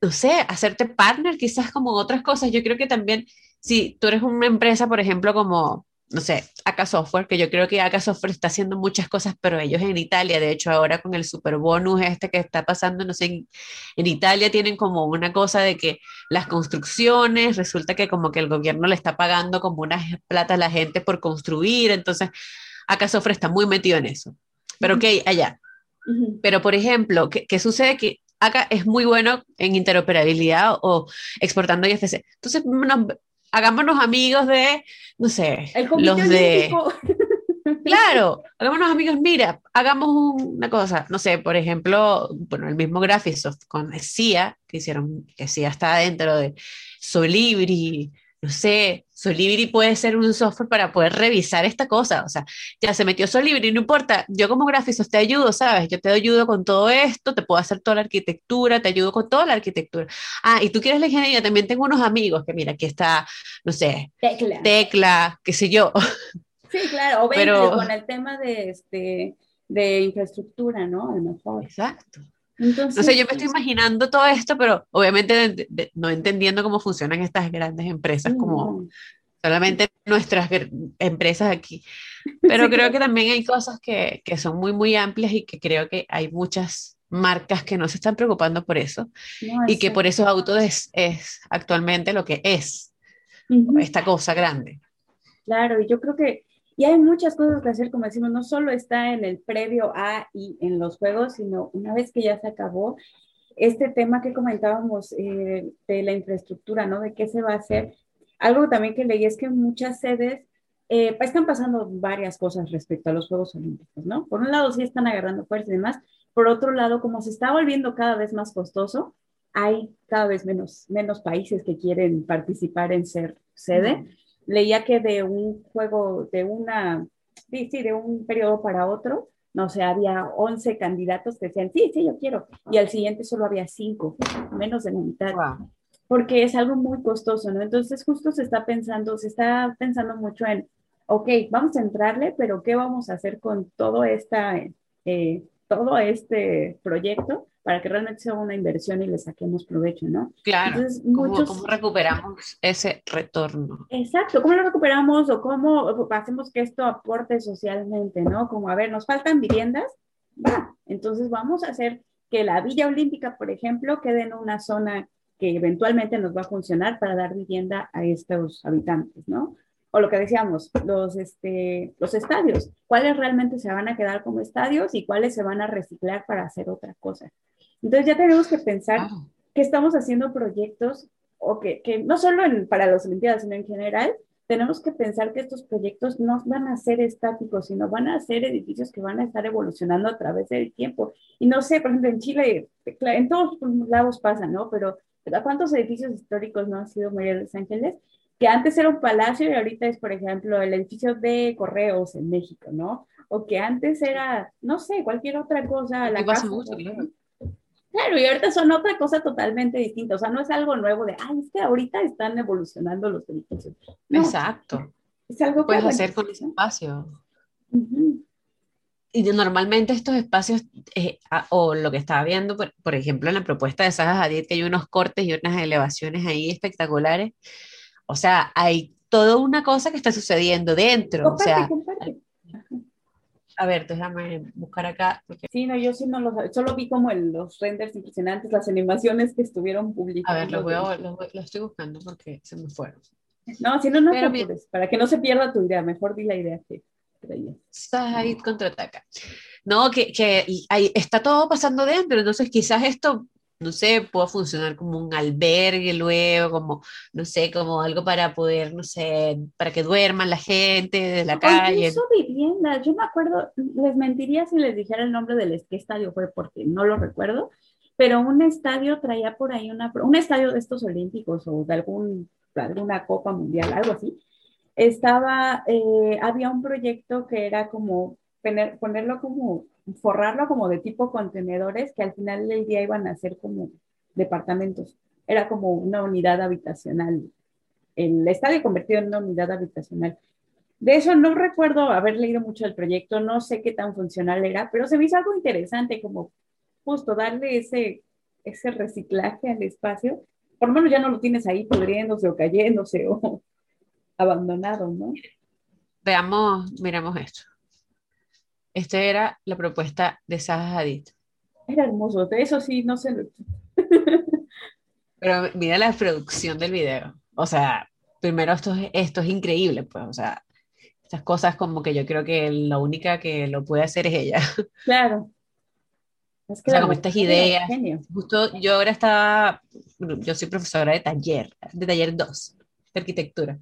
no sé, hacerte partner, quizás como otras cosas. Yo creo que también, si tú eres una empresa, por ejemplo, como, no sé, AK Software, que yo creo que AK Software está haciendo muchas cosas, pero ellos en Italia, de hecho, ahora con el super bonus este que está pasando, no sé, en, en Italia tienen como una cosa de que las construcciones, resulta que como que el gobierno le está pagando como unas plata a la gente por construir, entonces AK Software está muy metido en eso. Pero ok, allá. Uh -huh. Pero, por ejemplo, ¿qué, ¿qué, sucede? Que acá es muy bueno en interoperabilidad o exportando IFC. Entonces, nos, hagámonos amigos de, no sé, los de... Claro, hagámonos amigos, mira, hagamos una cosa, no sé, por ejemplo, bueno, el mismo Graphisoft con SIA, que hicieron, que SIA está dentro de Solibri, no sé, Solibri puede ser un software para poder revisar esta cosa, o sea, ya se metió Solibri, no importa, yo como Graphisoft te ayudo, ¿sabes? Yo te ayudo con todo esto, te puedo hacer toda la arquitectura, te ayudo con toda la arquitectura. Ah, y tú quieres la ingeniería, también tengo unos amigos que mira, aquí está, no sé, Tecla, tecla qué sé yo. Sí, claro, o Pero, con el tema de, este, de infraestructura, ¿no? A lo mejor. Exacto. Entonces, no sé, yo me estoy imaginando todo esto, pero obviamente de, de, no entendiendo cómo funcionan estas grandes empresas, como no. solamente nuestras empresas aquí. Pero sí, creo que también hay cosas que, que, son muy, muy amplias y que creo que hay muchas marcas que no se están preocupando por eso no, y que por eso Auto es, es, actualmente lo que es, uh -huh. esta cosa grande. Claro, y yo creo que y hay muchas cosas que hacer, como decimos, no solo está en el previo a y en los juegos, sino una vez que ya se acabó, este tema que comentábamos eh, de la infraestructura, ¿no? De qué se va a hacer. Algo también que leí es que muchas sedes eh, están pasando varias cosas respecto a los Juegos Olímpicos, ¿no? Por un lado sí están agarrando fuerza y demás, por otro lado, como se está volviendo cada vez más costoso, hay cada vez menos, menos países que quieren participar en ser sede. Mm leía que de un juego, de una, sí, sí, de un periodo para otro, no sé, había 11 candidatos que decían, sí, sí, yo quiero, y al siguiente solo había 5, menos de la mitad. Wow. Porque es algo muy costoso, ¿no? Entonces justo se está pensando, se está pensando mucho en, ok, vamos a entrarle, pero ¿qué vamos a hacer con todo, esta, eh, todo este proyecto? Para que realmente sea una inversión y le saquemos provecho, ¿no? Claro. Entonces, ¿Cómo, muchos... ¿Cómo, recuperamos ese retorno? Exacto, ¿cómo lo recuperamos o cómo hacemos que esto aporte socialmente, ¿no? Como, a ver, nos faltan viviendas, va, entonces vamos a hacer que la Villa Olímpica, por ejemplo, quede en una zona que eventualmente nos va a funcionar para dar vivienda a estos habitantes, ¿no? o lo que decíamos, los, este, los estadios, cuáles realmente se van a quedar como estadios y cuáles se van a reciclar para hacer otra cosa. Entonces ya tenemos que pensar que estamos haciendo proyectos o que, que no solo para las Olimpiadas, sino en general, tenemos que pensar que estos proyectos no van a ser estáticos, sino van a ser edificios que van a estar evolucionando a través del tiempo. Y no sé, por ejemplo, en Chile, en todos los lados pasa, ¿no? Pero ¿cuántos edificios históricos no han sido María de Los Ángeles? que antes era un palacio y ahorita es, por ejemplo, el edificio de correos en México, ¿no? O que antes era, no sé, cualquier otra cosa. La casa, claro. Claro, y ahorita son otra cosa totalmente distinta. O sea, no es algo nuevo de, ay, es que ahorita están evolucionando los edificios. Exacto. Es algo que puedes hacer con ese espacio. Y normalmente estos espacios, eh, o lo que estaba viendo, por, ejemplo, en la propuesta de Saga Hadid, que hay unos cortes y unas elevaciones ahí espectaculares, o sea, hay toda una cosa que está sucediendo dentro. o sea, A ver, déjame buscar acá. Sí, no, yo sí no los, solo vi como los renders impresionantes, las animaciones que estuvieron publicadas. A ver, los, voy los, estoy buscando porque se me fueron. No, si no, no te para que no se pierda tu idea, mejor di la idea que ahí contraataca. No, que, que ahí está todo pasando dentro, entonces quizás esto no sé, pueda funcionar como un albergue luego, como, no sé, como algo para poder, no sé, para que duerman la gente de la calle. Eso vivienda, yo me acuerdo, les mentiría si les dijera el nombre del qué estadio fue, porque no lo recuerdo, pero un estadio traía por ahí una, un estadio de estos olímpicos o de algún, alguna copa mundial, algo así, estaba, eh, había un proyecto que era como ponerlo como forrarlo como de tipo contenedores que al final del día iban a ser como departamentos. Era como una unidad habitacional. El estadio convertido en una unidad habitacional. De eso no recuerdo haber leído mucho del proyecto, no sé qué tan funcional era, pero se me hizo algo interesante como justo darle ese, ese reciclaje al espacio. Por lo menos ya no lo tienes ahí pudriéndose o cayéndose o abandonado, ¿no? Veamos, miramos esto. Esta era la propuesta de Zaha Hadid. Era hermoso, de eso sí, no sé. Pero mira la producción del video. O sea, primero esto, esto es increíble, pues, o sea, estas cosas como que yo creo que la única que lo puede hacer es ella. Claro. Es que o sea, como estas ideas. Justo yo ahora estaba, yo soy profesora de taller, de taller 2, de arquitectura.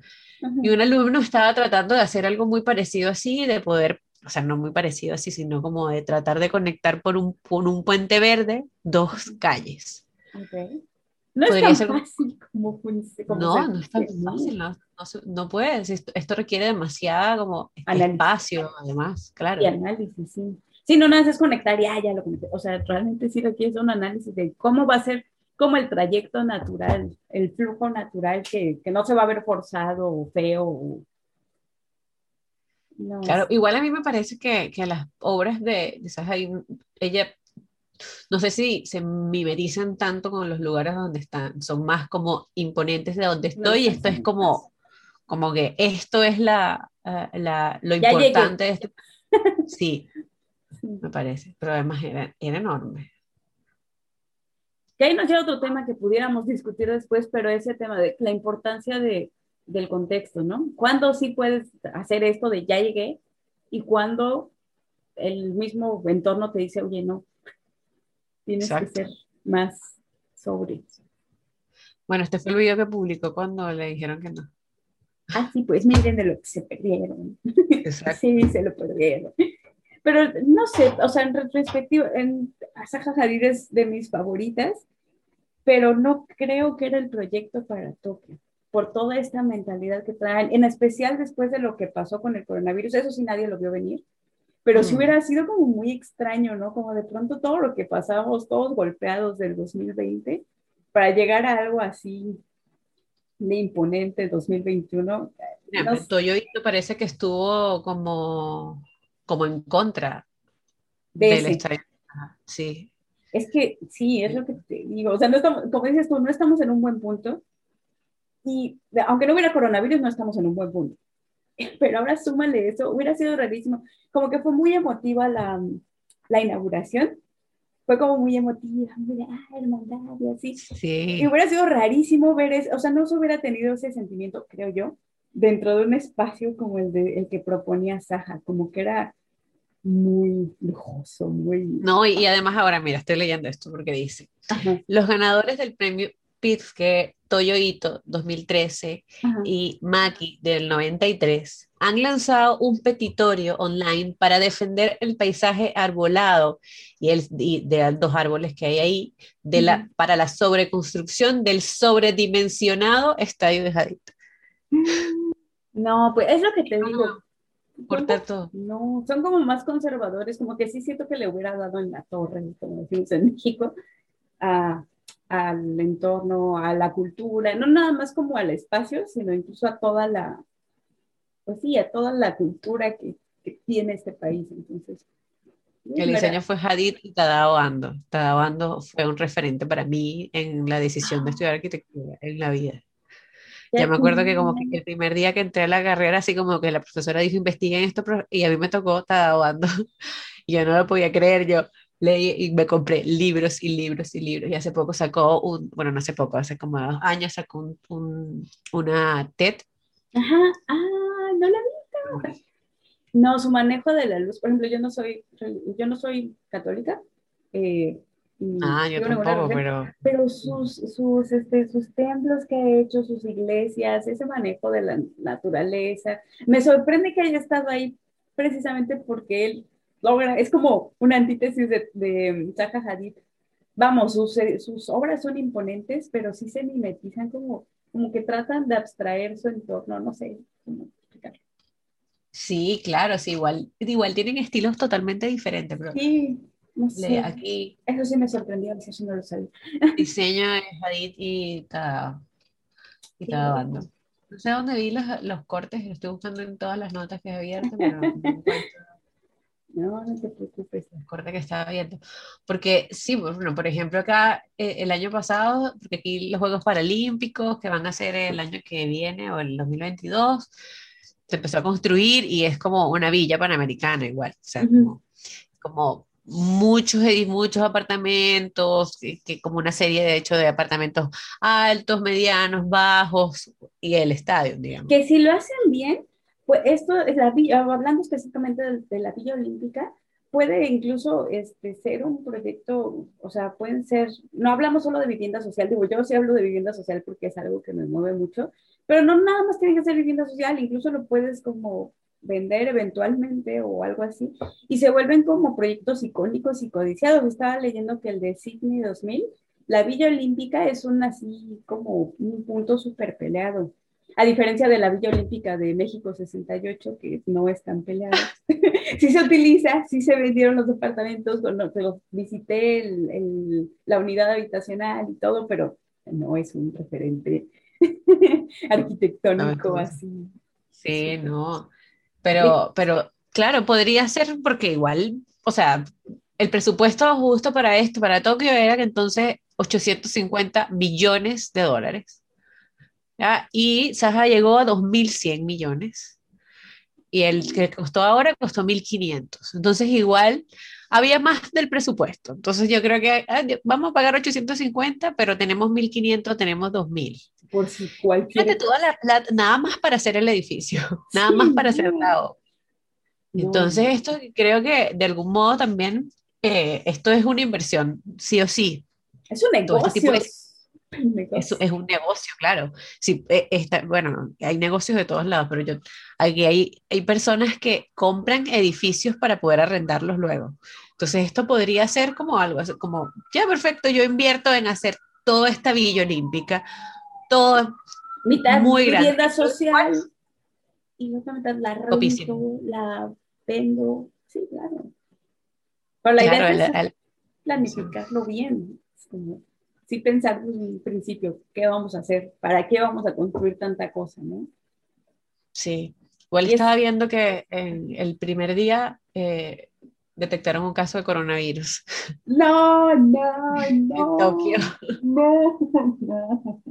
Y un alumno estaba tratando de hacer algo muy parecido así, de poder o sea, no muy parecido así, sino como de tratar de conectar por un, por un puente verde dos calles. No es tan fácil como, No, no es tan fácil, no, no, puedes. Esto, requiere demasiada como espacio, además, claro. Y análisis, sí. Sí, no, nada es conectar y ah, ya lo conecté. O sea, realmente sí requiere un análisis de cómo va a ser como el trayecto natural, el flujo natural que, que no se va a ver forzado o feo o claro, igual a mí me parece que, que las obras de, de ella, no sé si se mimetizan tanto con los lugares donde están, son más como imponentes de donde estoy, y esto es como, como que esto es la, eh, la lo importante de este... Sí, me parece, pero además era, era enorme. Que ahí nos lleva otro tema que pudiéramos discutir después, pero ese tema de la importancia de, del contexto, ¿no? ¿Cuándo sí puedes hacer esto de ya llegué y cuándo el mismo entorno te dice, oye, no, tienes que ser más sobre. Bueno, este fue el video que publicó cuando le dijeron que no. Ah, sí, pues miren de lo que se perdieron. Exacto. sí, se lo perdieron. Pero no sé, o sea, en respectivo, en Asaja Hadid es de mis favoritas, pero no creo que era el proyecto para Tokio por toda esta mentalidad que traen, en especial después de lo que pasó con el coronavirus, eso sí nadie lo vio venir, pero sí mm. hubiera sido como muy extraño, ¿no? Como de pronto todo lo que pasamos, todos golpeados del 2020, para llegar a algo así de imponente el 2021. Mira, no parece que estuvo como, como en contra de del Sí. Es que sí, es lo que te digo. O sea, no estamos, como dices tú, no estamos en un buen punto y aunque no hubiera coronavirus, no estamos en un buen punto. Pero ahora súmale eso, hubiera sido rarísimo. Como que fue muy emotiva la, la inauguración. Fue como muy emotiva, muy ah, hermandad y así. Sí. Y hubiera sido rarísimo ver eso, o sea, no se hubiera tenido ese sentimiento, creo yo, dentro de un espacio como el, de, el que proponía Saja, como que era muy lujoso, muy... No, y, además ahora, mira, estoy leyendo esto porque dice, los ganadores del premio que Toyo Ito 2013 y Maki del 93 han lanzado un petitorio online para defender el paisaje arbolado y, el, de dos árboles que hay ahí de la, para la sobreconstrucción del sobredimensionado estadio de Jadit. No, pues es lo que te digo. Por tanto. No, son como más conservadores, como que sí siento que le hubiera dado en la torre, como decimos en México, a al entorno, a la cultura, no nada más como al espacio, sino incluso a toda la, pues sí, a toda la cultura que, tiene este país. Entonces, el diseño fue Hadid y Tadao Ando. Tadao Ando fue un referente para mí en la decisión de estudiar arquitectura en la vida. Ya me acuerdo que como que el primer día que entré a la carrera, así como que la profesora dijo, investiguen esto, y a mí me tocó Tadao Ando. Y yo no lo podía creer, yo, leí y me compré libros y libros y libros. Y hace poco sacó un, bueno, no hace poco, hace como dos años sacó un, un, una TED. Ajá, ah, no la vi. No, su manejo de la luz, por ejemplo, yo no soy, yo no soy católica. Eh, ah, yo tampoco, pero... Pero sus, sus, este, sus templos que ha hecho, sus iglesias, ese manejo de la naturaleza, me sorprende que haya estado ahí precisamente porque él es como una antítesis de, de Zaha Hadid. Vamos, sus, sus, obras son imponentes, pero sí se mimetizan como, como que tratan de abstraer su entorno, no sé cómo explicarlo. Sí, claro, sí, igual, igual tienen estilos totalmente diferentes, pero sí, no sé. aquí eso sí me sorprendió, eso no lo sabía. Diseño de Hadid y cada, y banda. No sé dónde vi los, los cortes, estoy buscando en todas las notas que he abierto, pero no no, no te preocupes. Corte que estaba abierto. Porque sí, bueno, por ejemplo, acá eh, el año pasado, porque aquí los Juegos Paralímpicos, que van a ser el año que viene o el 2022, se empezó a construir y es como una villa panamericana igual. O sea, como, muchos muchos, muchos apartamentos, que, como una serie de hecho de apartamentos altos, medianos, bajos y el estadio, digamos. Que si lo hacen bien, pues esto, es la, hablando específicamente de, la Villa Olímpica, puede incluso este, ser un proyecto, o sea, pueden ser, no hablamos solo de vivienda social, digo, yo sí hablo de vivienda social porque es algo que me mueve mucho, pero no nada más tiene que ser vivienda social, incluso lo puedes como vender eventualmente o algo así, y se vuelven como proyectos icónicos y codiciados. Estaba leyendo que el de Sydney 2000, la Villa Olímpica es un así como un punto súper peleado a diferencia de la Villa Olímpica de México 68, que no están peleados, sí se utiliza, sí se vendieron los departamentos, cuando los visité el, la unidad habitacional y todo, pero no es un referente arquitectónico así. Sí, no, pero, pero claro, podría ser porque igual, o sea, el presupuesto justo para esto, para Tokio, era que entonces 850 billones de dólares y Saja llegó a 2.100 millones y el que costó ahora costó 1.500. Entonces igual había más del presupuesto. Entonces yo creo que ah, vamos a pagar 850, pero tenemos 1.500, tenemos 2.000. Por si cualquier... toda la nada más para hacer el edificio, nada más para hacer la obra. Entonces esto creo que de algún modo también, eh, esto es una inversión, sí o sí. Es un este negocio. Es, es, un negocio, claro. Sí, e, está, bueno, hay negocios de todos lados, pero yo, aquí hay, hay personas que compran edificios para poder arrendarlos luego. Entonces, esto podría ser como algo, como, ya perfecto, yo invierto en hacer toda esta villa olímpica, todo mitad muy vivienda social y otra mitad la rento, la vendo, sí, claro. Pero la idea es planificarlo bien. Como, sí pensar desde un principio qué vamos a hacer, para qué vamos a construir tanta cosa, ¿no? Sí, igual estaba viendo que en el primer día eh, detectaron un caso de coronavirus. No, no, no. en Tokio. No, no.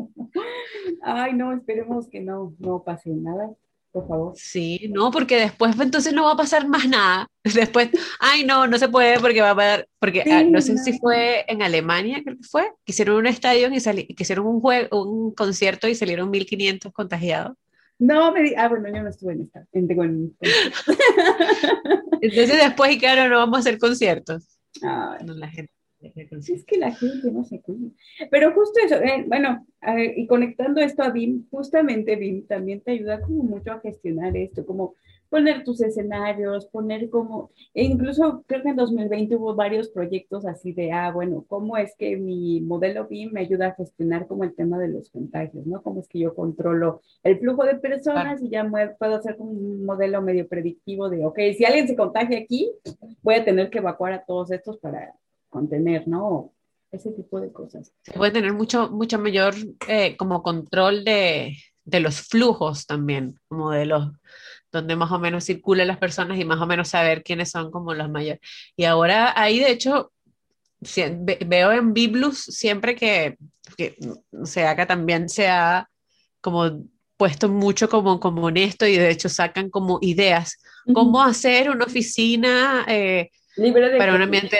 Ay, no, esperemos que no, no pase nada por favor. Sí, no, porque después entonces no va a pasar más nada. Después, ay, no, no se puede porque va a haber, porque ah, no sé si fue en Alemania, creo que fue, que hicieron un estadio y que hicieron un, juego, un concierto y salieron 1500 contagiados. No, me di ah, bueno, yo no estuve en esta. En, en, Entonces después, y claro, no vamos a hacer conciertos. No, la gente. Es que la gente no se cuida. Pero justo eso, eh, bueno, y conectando esto a BIM, justamente BIM también te ayuda como mucho a gestionar esto, como poner tus escenarios, poner como, e incluso creo que en 2020 hubo varios proyectos así de, ah, bueno, ¿cómo es que mi modelo BIM me ayuda a gestionar como el tema de los contagios, ¿no? ¿Cómo es que yo controlo el flujo de personas y ya puedo hacer como un modelo medio predictivo de, ok, si alguien se contagia aquí, voy a tener que evacuar a todos estos para contener, ¿no? Ese tipo de cosas. Se puede tener mucho, mucho mayor eh, como control de, de los flujos también, como de los donde más o menos circulan las personas y más o menos saber quiénes son como los mayores. Y ahora ahí, de hecho, veo en Biblus siempre que, que o sea, acá también se ha como puesto mucho como, como en esto y de hecho sacan como ideas, cómo hacer una oficina eh, para un ambiente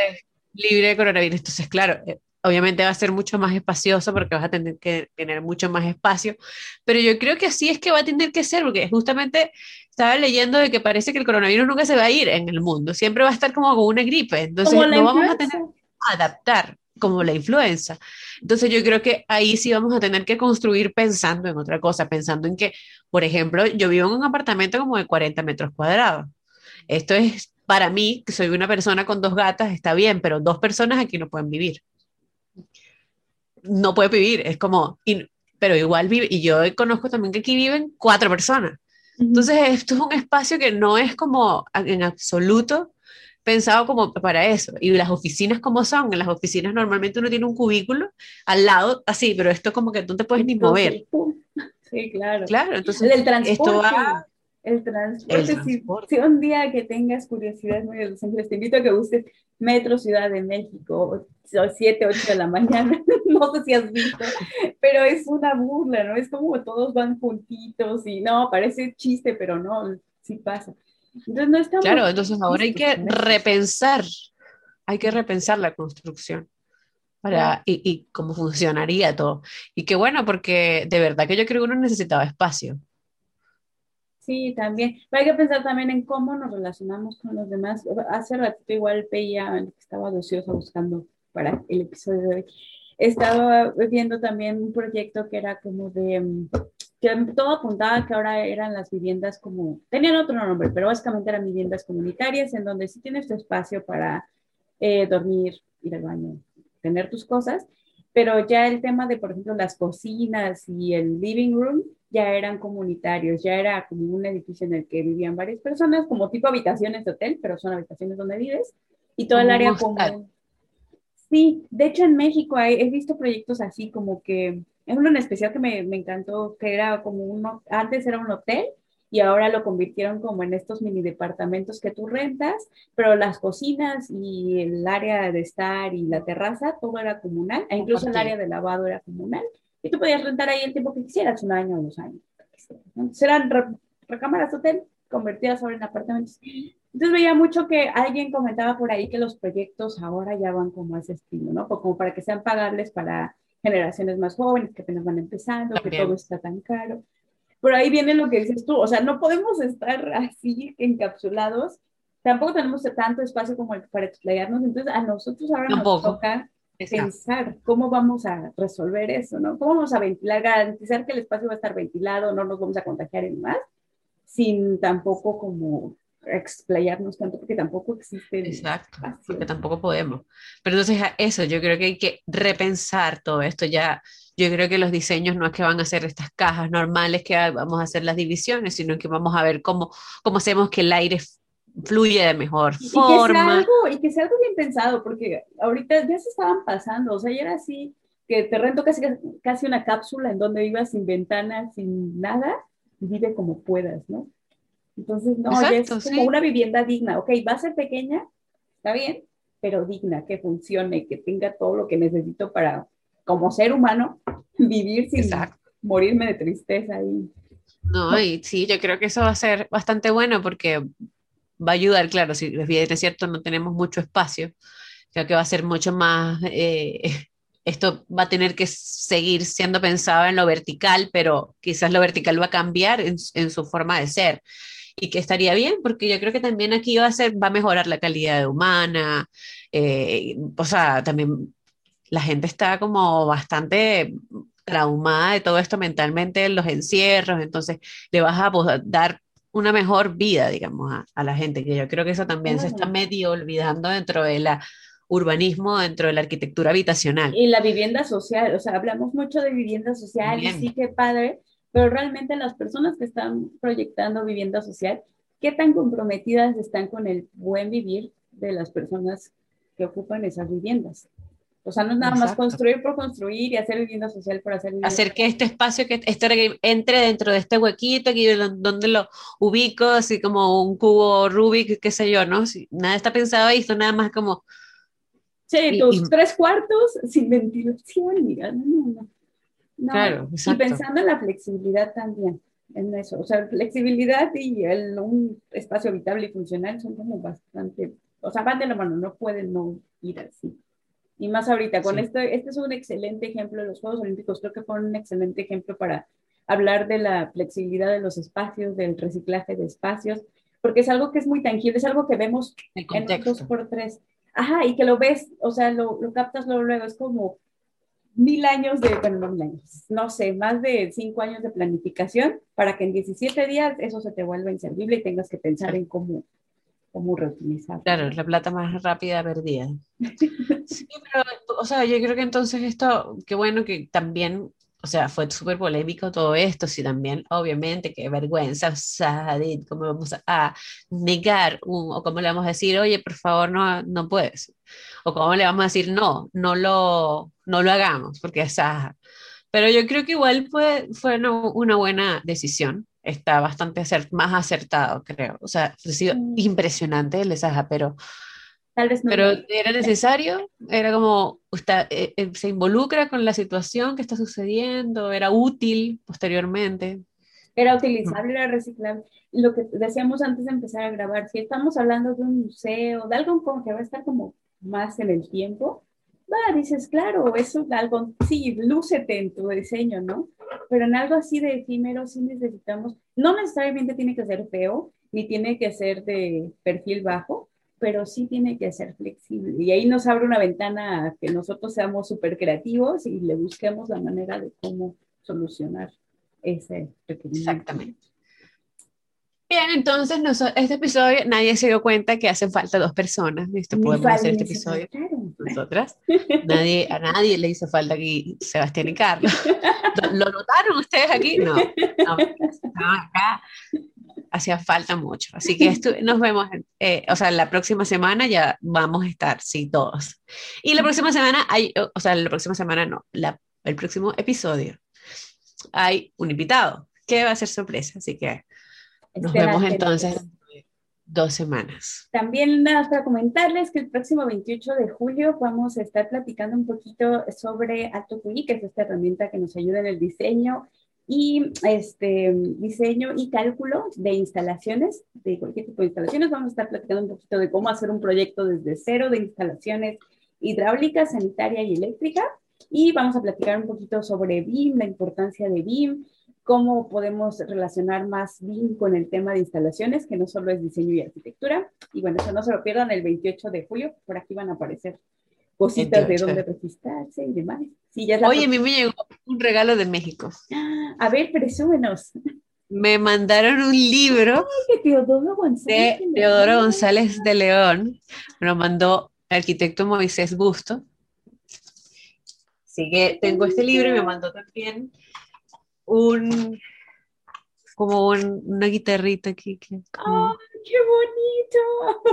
libre de coronavirus. Entonces, claro, eh, obviamente va a ser mucho más espacioso porque vas a tener que tener mucho más espacio, pero yo creo que así es que va a tener que ser, porque justamente estaba leyendo de que parece que el coronavirus nunca se va a ir en el mundo, siempre va a estar como con una gripe, entonces no vamos a tener que adaptar como la influenza. Entonces yo creo que ahí sí vamos a tener que construir pensando en otra cosa, pensando en que, por ejemplo, yo vivo en un apartamento como de 40 metros cuadrados. Esto es para mí, que soy una persona con dos gatas, está bien, pero dos personas aquí no pueden vivir no puede vivir, es como, pero igual vive, y yo conozco también que aquí viven cuatro personas. Entonces, esto es un espacio que no es como en absoluto pensado como para eso. Y las oficinas como son, en las oficinas normalmente uno tiene un cubículo al lado, así, pero esto como que tú te puedes ni mover. Sí, claro. Claro, entonces el transporte, esto va... El transporte, Si, un día que tengas curiosidad muy les te invito a que busques Metro Ciudad de México, 7, 8 de la mañana, no sé si has visto, pero es una burla, ¿no? Es como todos van juntitos y no, parece chiste, pero no, sí pasa. Entonces no estamos... Claro, entonces ahora hay que repensar, hay que repensar la construcción. Para, y, y, cómo funcionaría todo. Y qué bueno, porque de verdad que yo creo que uno necesitaba espacio. Sí, también. hay que pensar también en cómo nos relacionamos con los demás. Hace ratito igual veía estaba ociosa buscando para el episodio de hoy. Estaba viendo también un proyecto que era como de, mm, que todo apuntaba que ahora eran las viviendas como, tenían otro nombre, pero básicamente eran viviendas comunitarias en donde sí tienes tu espacio para eh, dormir, ir al baño, tener tus cosas, pero ya el tema de, por ejemplo, las cocinas y el living room, ya eran comunitarios, ya era como un edificio en el que vivían varias personas, como tipo habitaciones de hotel, pero son habitaciones donde vives, y todo el área común. Sí, de hecho en México he visto proyectos así como que, es uno en especial que me, me, encantó, que era como uno, antes era un hotel y ahora lo convirtieron como en estos mini departamentos que tú rentas, pero las cocinas y el área de estar y la terraza, todo era comunal, e incluso el área de lavado era comunal y tú podías rentar ahí el tiempo que quisieras, un año dos años. Serán recámaras de hotel convertidas ahora en apartamentos. Entonces veía mucho que alguien comentaba por ahí que los proyectos ahora ya van como a ese estilo, ¿no? Como para que sean pagables para generaciones más jóvenes que apenas van empezando, que todo está tan caro. Por ahí viene lo que dices tú, o sea, no podemos estar así encapsulados, tampoco tenemos tanto espacio como para explayarnos, entonces a nosotros ahora nos toca pensar cómo vamos a resolver eso, ¿no? ¿Cómo vamos a ventilar, garantizar que el espacio va a estar ventilado, no nos vamos a contagiar en más, sin tampoco como explayarnos tanto, porque tampoco existe. Exacto, porque tampoco podemos. Pero entonces eso, yo creo que hay que repensar todo esto ya. Yo creo que los diseños no es que van a ser estas cajas normales que vamos a hacer las divisiones, sino que vamos a ver cómo, cómo hacemos que el aire fluye de mejor forma. Que sea algo, y que sea algo bien pensado, porque ahorita ya se estaban pasando, o sea, ya era así, que te rento casi, casi una cápsula en donde vivas sin ventanas, sin nada, y vive como puedas, ¿no? Entonces, no, es como una vivienda digna, ok, va a ser pequeña, está bien, pero digna, que funcione, que tenga todo lo que necesito para, como ser humano, vivir sin morirme de tristeza y... No, y sí, yo creo que eso va a ser bastante bueno porque va a ayudar, claro, si bien es cierto, no tenemos mucho espacio, creo que va a ser mucho más eh, esto va a tener que seguir siendo pensado en lo vertical, pero quizás lo vertical va a cambiar en, su forma de ser. Y que estaría bien, porque yo creo que también aquí va a, ser, va a mejorar la calidad humana. Eh, o sea, también la gente está como bastante traumada de todo esto mentalmente, los encierros, entonces le vas a dar una mejor vida, digamos, a, la gente, que yo creo que eso también se está medio olvidando dentro de la urbanismo dentro de la arquitectura habitacional. Y la vivienda social, o sea, hablamos mucho de vivienda social y sí que padre, pero realmente las personas que están proyectando vivienda social, ¿qué tan comprometidas están con el buen vivir de las personas que ocupan esas viviendas? O sea, no es nada más construir por construir y hacer vivienda social por hacer vivienda Hacer que este espacio, que este entre dentro de este huequito, aquí donde lo ubico, así como un cubo Rubik, qué sé yo, ¿no? Si, nada está pensado ahí, esto nada más como Sí, tus tres cuartos sin ventilación, mira, no, no, no. Claro, y pensando en la flexibilidad también, en eso, o sea, flexibilidad y el, un espacio habitable y funcional son como bastante, o sea, van de la mano, no pueden no ir así. Y más ahorita, con esto, este es un excelente ejemplo, los Juegos Olímpicos creo que fueron un excelente ejemplo para hablar de la flexibilidad de los espacios, del reciclaje de espacios, porque es algo que es muy tangible, es algo que vemos en dos por tres. Ajá, y que lo ves, o sea, lo, lo captas luego, luego, es como mil años de, bueno, no mil años, no sé, más de cinco años de planificación para que en 17 días eso se te vuelva inservible y tengas que pensar en cómo, cómo reutilizar. Claro, la plata más rápida perdida. Sí, pero, o sea, yo creo que entonces esto, qué bueno que también o sea, fue súper polémico todo esto, sí, también, obviamente, qué vergüenza, o sea, ¿cómo vamos a negar o cómo le vamos a decir, oye, por favor, no, no puedes? O cómo le vamos a decir, no, no lo, no lo hagamos, porque es Pero yo creo que igual fue, fue una, buena decisión, está bastante más acertado, creo. O sea, ha sido mm. impresionante el Saja, pero pero era necesario, era como, usted, eh, eh, se involucra con la situación que está sucediendo, era útil posteriormente. Era utilizable, era reciclable. Lo que decíamos antes de empezar a grabar, si estamos hablando de un museo, de algo como que va a estar como más en el tiempo, va, dices, claro, eso algo, sí, lúcete en tu diseño, ¿no? Pero en algo así de efímero sí necesitamos, no necesariamente tiene que ser feo, ni tiene que ser de perfil bajo, pero sí tiene que ser flexible. Y ahí nos abre una ventana a que nosotros seamos súper creativos y le busquemos la manera de cómo solucionar ese requerimiento. Exactamente. Bien, entonces este episodio nadie se dio cuenta que hacen falta dos personas. Listo, podemos hacer este episodio nosotras. Nadie, a nadie le hizo falta aquí Sebastián y Carlos. ¿Lo, notaron ustedes aquí? No. no acá hacía falta mucho. Así que esto, nos vemos, eh, o sea, la próxima semana ya vamos a estar, sí, todos. Y la próxima semana hay, o sea, la próxima semana no, la, el próximo episodio hay un invitado que va a ser sorpresa, así que nos vemos entonces dos semanas. También nada para comentarles que el próximo 28 de julio vamos a estar platicando un poquito sobre Alto que es esta herramienta que nos ayuda en el diseño y este, diseño y cálculo de instalaciones, de cualquier tipo de instalaciones. Vamos a estar platicando un poquito de cómo hacer un proyecto desde cero de instalaciones hidráulicas, sanitaria y eléctrica. Y vamos a platicar un poquito sobre BIM, la importancia de BIM, cómo podemos relacionar más BIM con el tema de instalaciones, que no solo es diseño y arquitectura. Y bueno, eso no se lo pierdan el 28 de julio, por aquí van a aparecer cositas de dónde registrarse y demás. Oye, a mí me llegó un regalo de México. A ver, presúmenos. Me mandaron un libro Teodoro González de, Teodoro González de León. Me lo mandó el arquitecto Moisés Busto. Así que tengo este libro y me mandó también un como una guitarrita aquí. Que, ¡Qué bonito!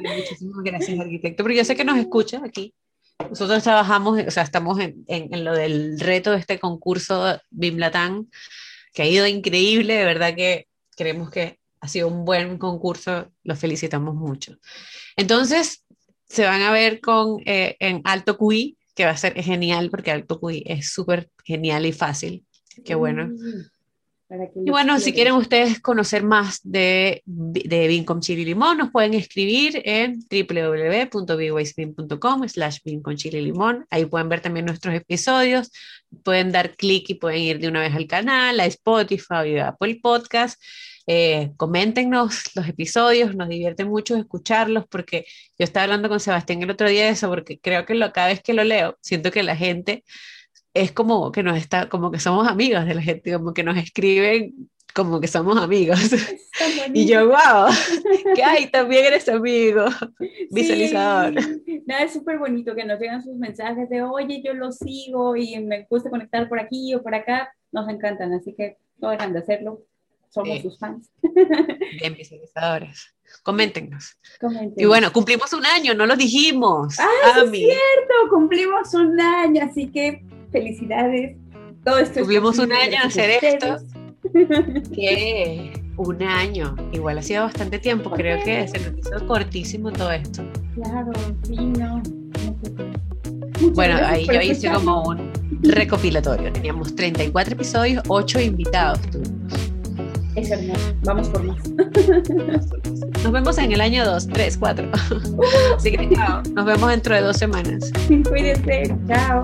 Muchísimas gracias, arquitecto, porque yo sé que nos escucha aquí. Nosotros trabajamos, o sea, estamos en, en, lo del reto de este concurso BIMLATAN, que ha ido increíble, de verdad que creemos que ha sido un buen concurso, los felicitamos mucho. Entonces, se van a ver con, eh, en Alto QI, que va a ser genial, porque Alto QI es súper genial y fácil. Qué bueno. Mm. y bueno, si quieren ustedes conocer más de, de Bean Chile Limón, nos pueden escribir en www.bwasebin.com slash Chile Limón. Ahí pueden ver también nuestros episodios, pueden dar clic y pueden ir de una vez al canal, a Spotify o a Apple Podcast. Eh, coméntenos los episodios, nos divierte mucho escucharlos porque yo estaba hablando con Sebastián el otro día de eso porque creo que lo, cada vez que lo leo siento que la gente es como que nos está, como que somos amigos de la gente, como que nos escriben como que somos amigos. Y yo, wow, que hay, también eres amigo, visualizador. Nada, es súper bonito que nos llegan sus mensajes de, oye, yo lo sigo y me gusta conectar por aquí o por acá. Nos encantan, así que no dejan de hacerlo. Somos sus fans. Bien, visualizadores. Coméntenos. Y bueno, cumplimos un año, no lo dijimos. ¡Ah, es cierto! Cumplimos un año, así que felicidades. Todo esto Tuvimos un año a hacer esto. que un año, igual ha sido bastante tiempo, creo que se nos hizo cortísimo todo esto. Claro, sí, no. bueno, ahí yo hice como un recopilatorio. Teníamos 34 episodios, 8 invitados tuvimos. Es hermoso. Vamos por más. Nos vemos en el año 2, 3, 4. Así que chao. Nos vemos dentro de dos semanas. Cuídense. Chao.